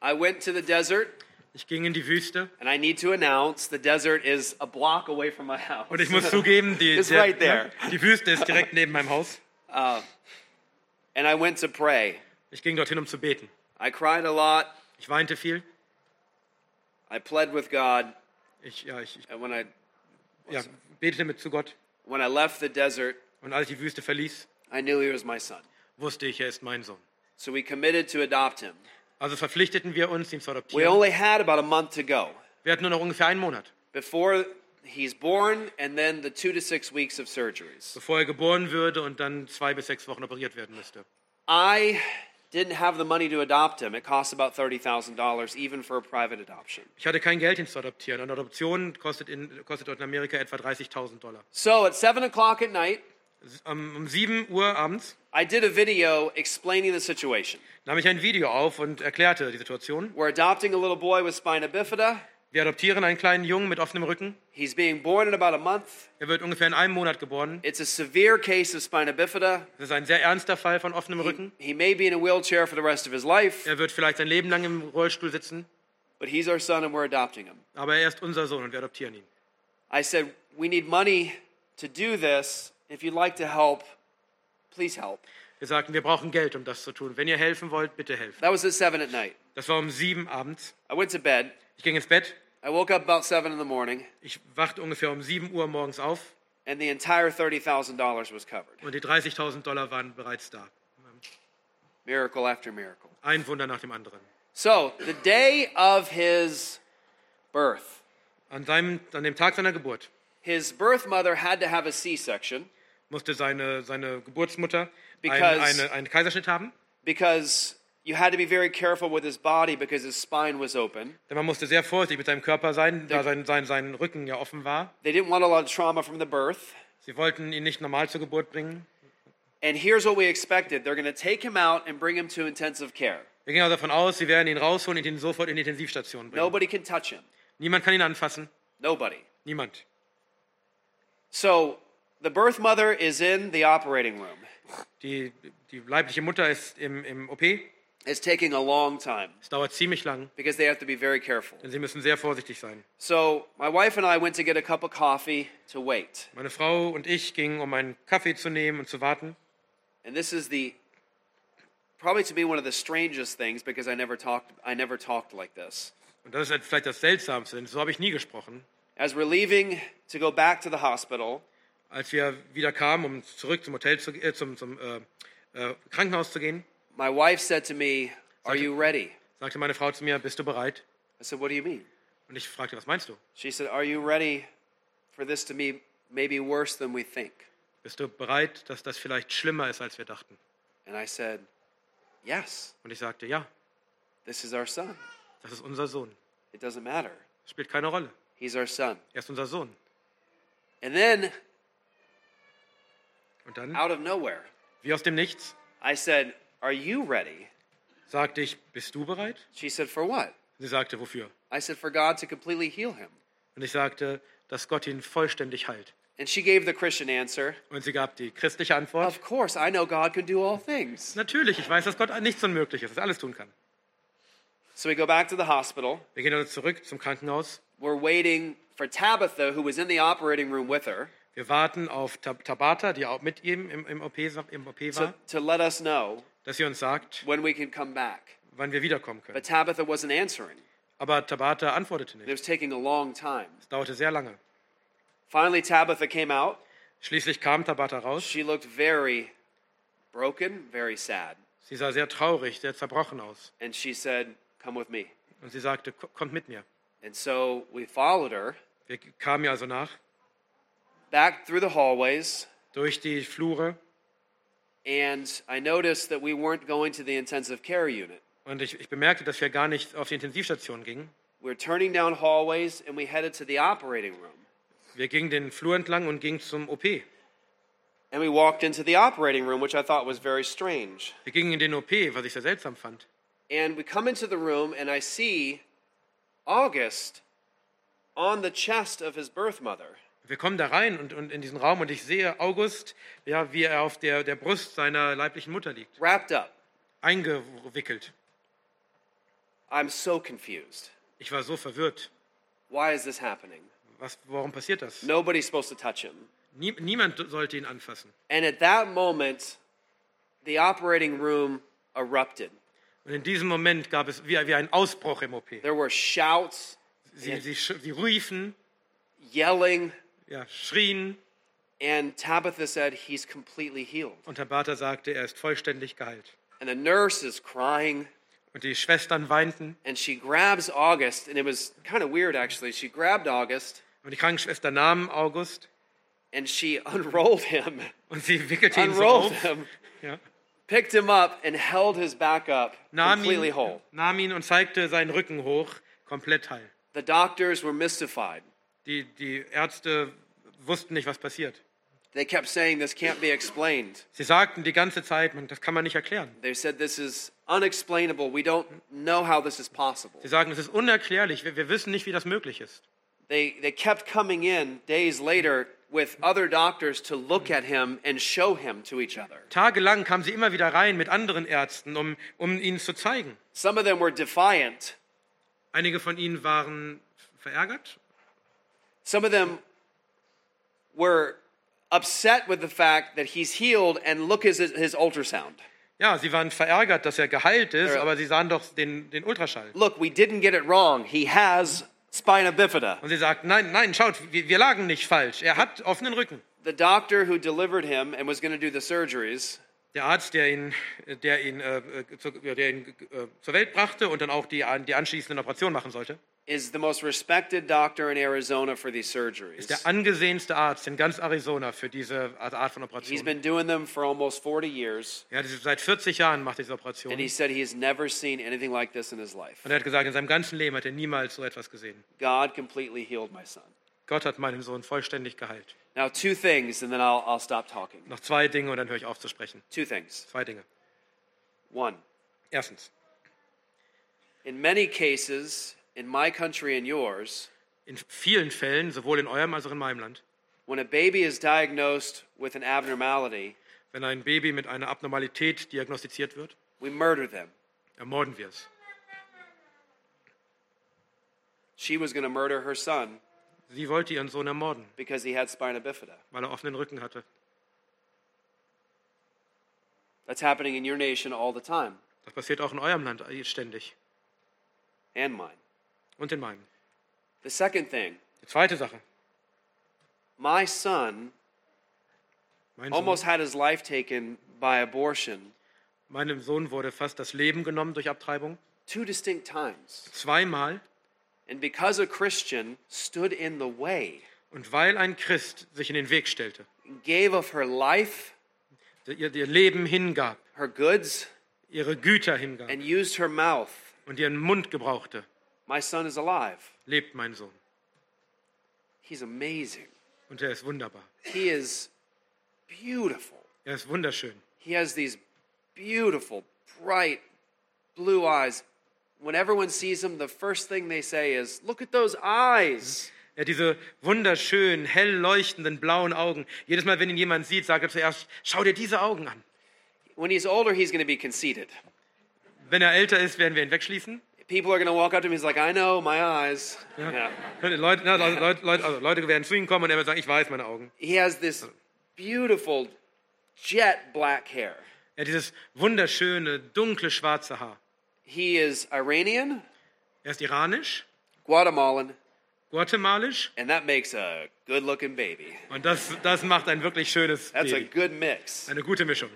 I went to the desert, Ich ging in die Wüste. and I need to announce the desert is a block away from my house. Und ich muss zugeben, die, It's der- right there. die Wüste ist direkt neben meinem Haus. And I went to pray. Ich ging dorthin, um zu beten. I cried a lot. Ich weinte viel. I pled with God. Ich, ja, ich, ich And when I, ja, betete mit zu Gott. When I left the desert, Und als ich die Wüste verließ, I knew he was my son. wusste ich, er ist mein Sohn. So we committed to adopt him. Also verpflichteten wir uns, ihn zu We adoptieren. only had about a month to go Wir hatten nur noch ungefähr einen Monat, before he's born and then the two to six weeks of surgeries. bevor er geboren würde und dann zwei bis sechs Wochen operiert werden müsste. I didn't have the money to adopt him. It costs about $30,000 even for a private adoption. Ich hatte kein Geld, ihn zu adoptieren. Eine Adoption kostet, in, kostet dort in Amerika etwa 30.000 Dollar. So at 7 o'clock at night, Um, um 7 Uhr abends I did a video explaining the situation. nahm ich ein Video auf und erklärte die Situation. We're adopting a little boy with spina bifida. Wir adoptieren einen kleinen Jungen mit offenem Rücken. He's being born in about a month. Er wird ungefähr in einem Monat geboren. It's a severe case of spina bifida. Das ist ein sehr ernster Fall von offenem Rücken. He may be in a wheelchair for the rest of his life, Er wird vielleicht sein Leben lang im Rollstuhl sitzen, but he's our son and we're adopting him. aber er ist unser Sohn und wir adoptieren ihn. I said, We need money to do this. If you'd like to help, please help. Wir sagten, wir brauchen Geld, um das zu tun. Wenn ihr helfen wollt, bitte helft. That was at 7 at night. Das war um sieben abends. I went to bed. Ich ging ins Bett. I woke up about 7 in the morning, Ich wachte ungefähr um 7 Uhr morgens auf and the entire $30,000 was covered. und die 30.000 Dollar waren bereits da. Miracle after miracle. Ein Wunder nach dem anderen. So, the day of his birth, An, seinem, an dem Tag seiner Geburt his birth mother had to have a C section musste seine, seine Geburtsmutter Because- eine, einen Kaiserschnitt haben. because you had to be very careful with his body because his spine was open. Denn man musste sehr vorsichtig mit seinem Körper sein, da sein, sein, sein Rücken ja offen war. They didn't want a lot of trauma from the birth. Sie wollten ihn nicht normal zur Geburt bringen. And here's what we expected they're going to take him out and bring him to intensive care. Wir gingen also davon aus, sie werden ihn rausholen und ihn sofort in die Intensivstation bringen. Nobody can touch him. Niemand kann ihn anfassen. Nobody. Niemand. So, the birth mother is in the operating room. Die, die leibliche Mutter ist im, im OP. is taking a long time Es dauert ziemlich lang, because they have to be very careful. denn sie müssen sehr vorsichtig sein. So my wife and I went to get a cup of coffee to wait. Meine Frau und ich gingen, um einen Kaffee zu nehmen und zu warten. And this is the probably to me one of the strangest things because I never talked I never talked like this. Und das ist vielleicht das Seltsamste, denn so habe ich nie gesprochen. As we're leaving to go back to the hospital, Als wir wieder kamen, um zurück zum Hotel zu, äh, zum, zum äh, äh, Krankenhaus zu gehen, my wife said to me, "Are you ready?" sagte meine Frau zu mir, bist du bereit? I said, "What do you mean?" Und ich fragte, was meinst du? She said, "Are you ready for this to be maybe worse than we think?" Bist du bereit, dass das vielleicht schlimmer ist, als wir dachten? And I said, "Yes. Und ich sagte, ja, This is our son. das ist unser Sohn. It doesn't matter. Das spielt keine Rolle. He's our son." Er ist unser Sohn. And then Und dann, out of nowhere, wie aus dem Nichts, I said, "Are you ready?" sagte ich, bist du bereit? She said, "For what?" Sie sagte, wofür? I said, "For God to completely heal him." Und ich sagte, dass Gott ihn vollständig heilt. And she gave the Christian answer, Und sie gab die christliche Antwort. Of course, I know God can do all things. Natürlich, ich weiß, dass Gott nichts unmöglich ist, dass er alles tun kann. So we go back to the hospital. Wir gehen also zurück zum Krankenhaus. We're waiting for Tabitha, who was in the operating room with her, Wir warten auf Tab Tabata, die auch mit ihm im, im, OP, im OP to, war, to let us know dass sie uns sagt, when we can come back. wann wir wiederkommen können. But Tabitha wasn't answering. Aber Tabata antwortete It nicht. was taking a long time. Es dauerte sehr lange. Finally, Tabitha came out. Schließlich kam Tabata raus. She looked very broken, very sad. Sie sah sehr traurig, sehr zerbrochen aus. And she said, Come with me. Und sie sagte, "Ko- kommt mit mir. And so we followed her Wir kamen ihr also nach, back through the hallways. durch die Flure. And I noticed that we weren't going to the intensive care unit. Und ich, ich bemerkte, dass wir gar nicht auf die Intensivstation gingen. We were turning down hallways and we headed to the operating room. Wir gingen den Flur entlang und gingen zum OP. And we walked into the operating room, which I thought was very strange. Wir gingen in den OP, was ich sehr seltsam fand. And we come into the room and I see August on the chest of his birth mother. Wir kommen da rein und, und in diesen Raum und ich sehe August, ja, wie er auf der, der Brust seiner leiblichen Mutter liegt, wrapped up. eingewickelt. I'm so confused. Ich war so verwirrt. Why is this happening? Was, warum passiert das? Nobody's supposed to touch him. Nie, niemand sollte ihn anfassen. And at that moment, the operating room erupted. Und in diesem Moment gab es wie, wie einen Ausbruch im OP. There were shouts, Sie, sie, sie riefen, yelling, ja, schrien and Tabitha said, He's completely healed. und Bater sagte, er ist vollständig geheilt. And the nurse is crying, Und die Schwestern weinten and she grabs August, and it was kind of weird actually. She grabbed August und die Krankenschwester nahm August and she unrolled him, und sie wickelte ihn so auf, him, ja, picked him up, and held his back up nahm, completely ihn, whole. nahm ihn und zeigte seinen Rücken hoch, komplett heil. The doctors were mystified. Die, die Ärzte wussten nicht, was passiert. They kept saying, This can't be explained. Sie sagten die ganze Zeit, man, das kann man nicht erklären. They said, This is unexplainable. We don't know how this is possible. Sie sagen, es ist unerklärlich, wir, wir wissen nicht, wie das möglich ist. They, they kept coming in days later with other doctors to look at him and show him to each other. Tagelang kamen sie immer wieder rein mit anderen Ärzten, um, um ihnen zu zeigen. Some of them were defiant, Einige von ihnen waren verärgert, some of them were upset with the fact that he's healed and look at his, his ultrasound. ja, sie waren verärgert, dass er geheilt ist, aber sie sahen doch den, den Ultraschall. Look, we didn't get it wrong. He has spina bifida. Und sie sagten, nein, nein, schaut, wir, wir lagen nicht falsch. Er hat offenen Rücken. The doctor who delivered him and was going to do the surgeries Der Arzt, der ihn, der ihn, äh, zu, der ihn äh, zur Welt brachte und dann auch die, die anschließenden Operationen machen sollte, is the most respected doctor in Arizona for these surgeries. ist der angesehenste Arzt in ganz Arizona für diese Art von He's Operationen. been doing them for almost 40 years, das ist seit 40 Jahren macht er diese Operation. and he said he has never seen anything like this in his life. Und er hat gesagt, in seinem ganzen Leben hat er niemals so etwas gesehen. God completely healed my son. Gott hat meinen Sohn vollständig geheilt. Now, two things, and then I'll, I'll stop talking. Noch zwei Dinge und dann höre ich auf zu sprechen. Two things. Zwei Dinge. One, Erstens, in many cases, in my country and yours, in vielen Fällen, sowohl in eurem als auch in meinem Land, when a baby is diagnosed with an abnormality, wenn ein Baby mit einer Abnormalität diagnostiziert wird, we murder them. ermorden wir es. She was going to murder her son Sie wollte ihren Sohn ermorden, because he had spina bifida. weil er offenen Rücken hatte. That's happening in your nation all the time Das passiert auch in eurem Land ständig and mine. und in meinem. The second thing, Die zweite Sache. my son Mein almost Sohn, had his life taken by abortion meinem Sohn wurde fast das Leben genommen durch Abtreibung. two distinct times. Zweimal. And because a Christian stood in the way, Und weil ein Christ sich in den Weg stellte, gave of her life, ihr, ihr Leben hingab, her goods, ihre Güter hingab and used her mouth, und ihren Mund gebrauchte, my son is alive. lebt mein Sohn. He's amazing. Und er ist wunderbar. He is beautiful. Er ist wunderschön. He has these beautiful, bright blue eyes. When everyone sees him, the first thing they say is, Look at those eyes. Hat diese wunderschönen, hell leuchtenden blauen Augen. Jedes Mal, wenn ihn jemand sieht, sagt er zuerst, schau dir diese Augen an. When he's older, he's going to be conceited. Wenn er älter ist, werden wir ihn wegschließen. People are going to walk up to him. He's like, I know, my eyes. Yeah. Leute, na, Leute, Leute, also Leute werden zu ihm kommen und er wird sagen, ich weiß meine Augen. He has this beautiful jet black hair. Er hat dieses wunderschöne, dunkle, schwarze Haar. He is Iranian, Er ist iranisch, Guatemalan, guatemalisch and that makes a good looking baby. und das, das macht ein wirklich schönes That's a Baby. good mix. Eine gute Mischung.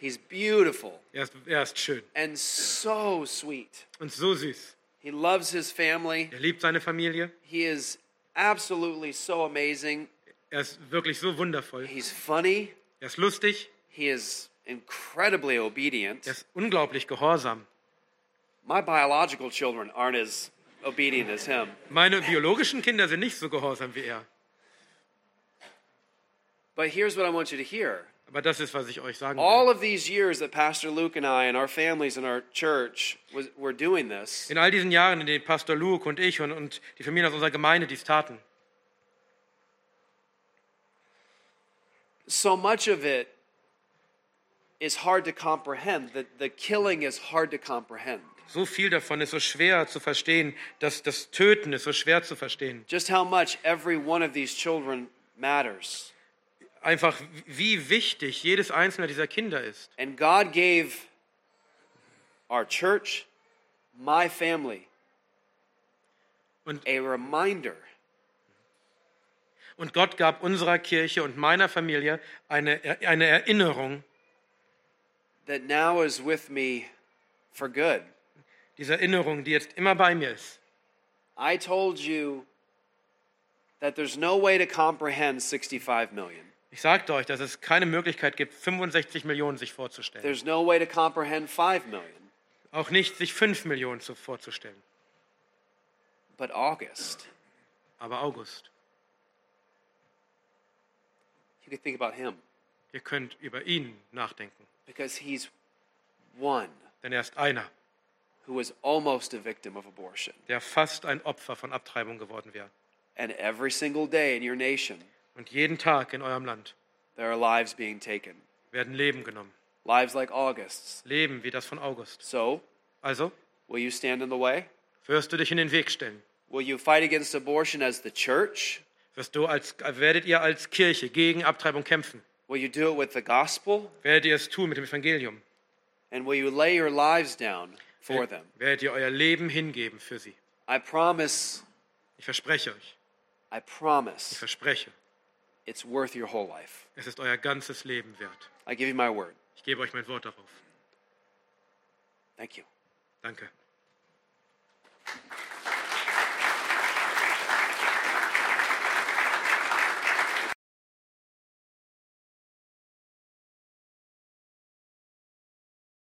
He's beautiful Er ist, er ist schön and so sweet. und so süß. He loves his family. Er liebt seine Familie. He is absolutely so amazing. Er ist wirklich so wundervoll. He's funny. Er ist lustig. He is incredibly obedient. Er ist unglaublich gehorsam. My biological children aren't as obedient as him. Meine biologischen Kinder sind nicht so gehorsam wie er. But here's what I want you to hear. Aber das ist, was ich euch sagen will. All of these years that Pastor Luke and I and our families and our church was, were doing this, In all diesen Jahren, in denen Pastor Luke und ich und, und die Familien aus unserer Gemeinde dies taten, so much of it is hard to comprehend. The, the killing is hard to comprehend. So viel davon ist so schwer zu verstehen, dass das Töten ist so schwer zu verstehen. Just how much every one of these children matters. Einfach, wie wichtig jedes einzelne dieser Kinder ist. And God gave our church, my family, Und, a reminder und Gott gab unserer Kirche und meiner Familie eine, eine Erinnerung, that now is with me for good. Diese Erinnerung, die jetzt immer bei mir ist. I told you that there's no way to comprehend 65 million. Ich sagte euch, dass es keine Möglichkeit gibt, 65 Millionen sich vorzustellen. There's no way to comprehend 5 million. Auch nicht sich 5 Millionen zu, vorzustellen. But August, Aber August, you can think about him ihr könnt über ihn nachdenken. because he's one Denn er ist einer, who was almost a victim of abortion. der fast ein Opfer von Abtreibung geworden wäre. And every single day in your nation, Und jeden Tag in eurem Land there are lives being taken. werden Leben genommen. Lives like August's. Leben wie das von August. So, Also, will you stand in the way? wirst du dich in den Weg stellen? Will you fight against abortion as the church? Wirst du als, werdet ihr als Kirche gegen Abtreibung kämpfen? Will you do it with the gospel? Werdet ihr es tun mit dem Evangelium? And will you lay your lives down for them? Werdet ihr euer Leben hingeben für sie? I promise, Ich verspreche euch, I ich promise, verspreche, it's worth your whole life. es ist euer ganzes Leben wert. I give you my word. Ich gebe euch mein Wort darauf. Thank you. Danke.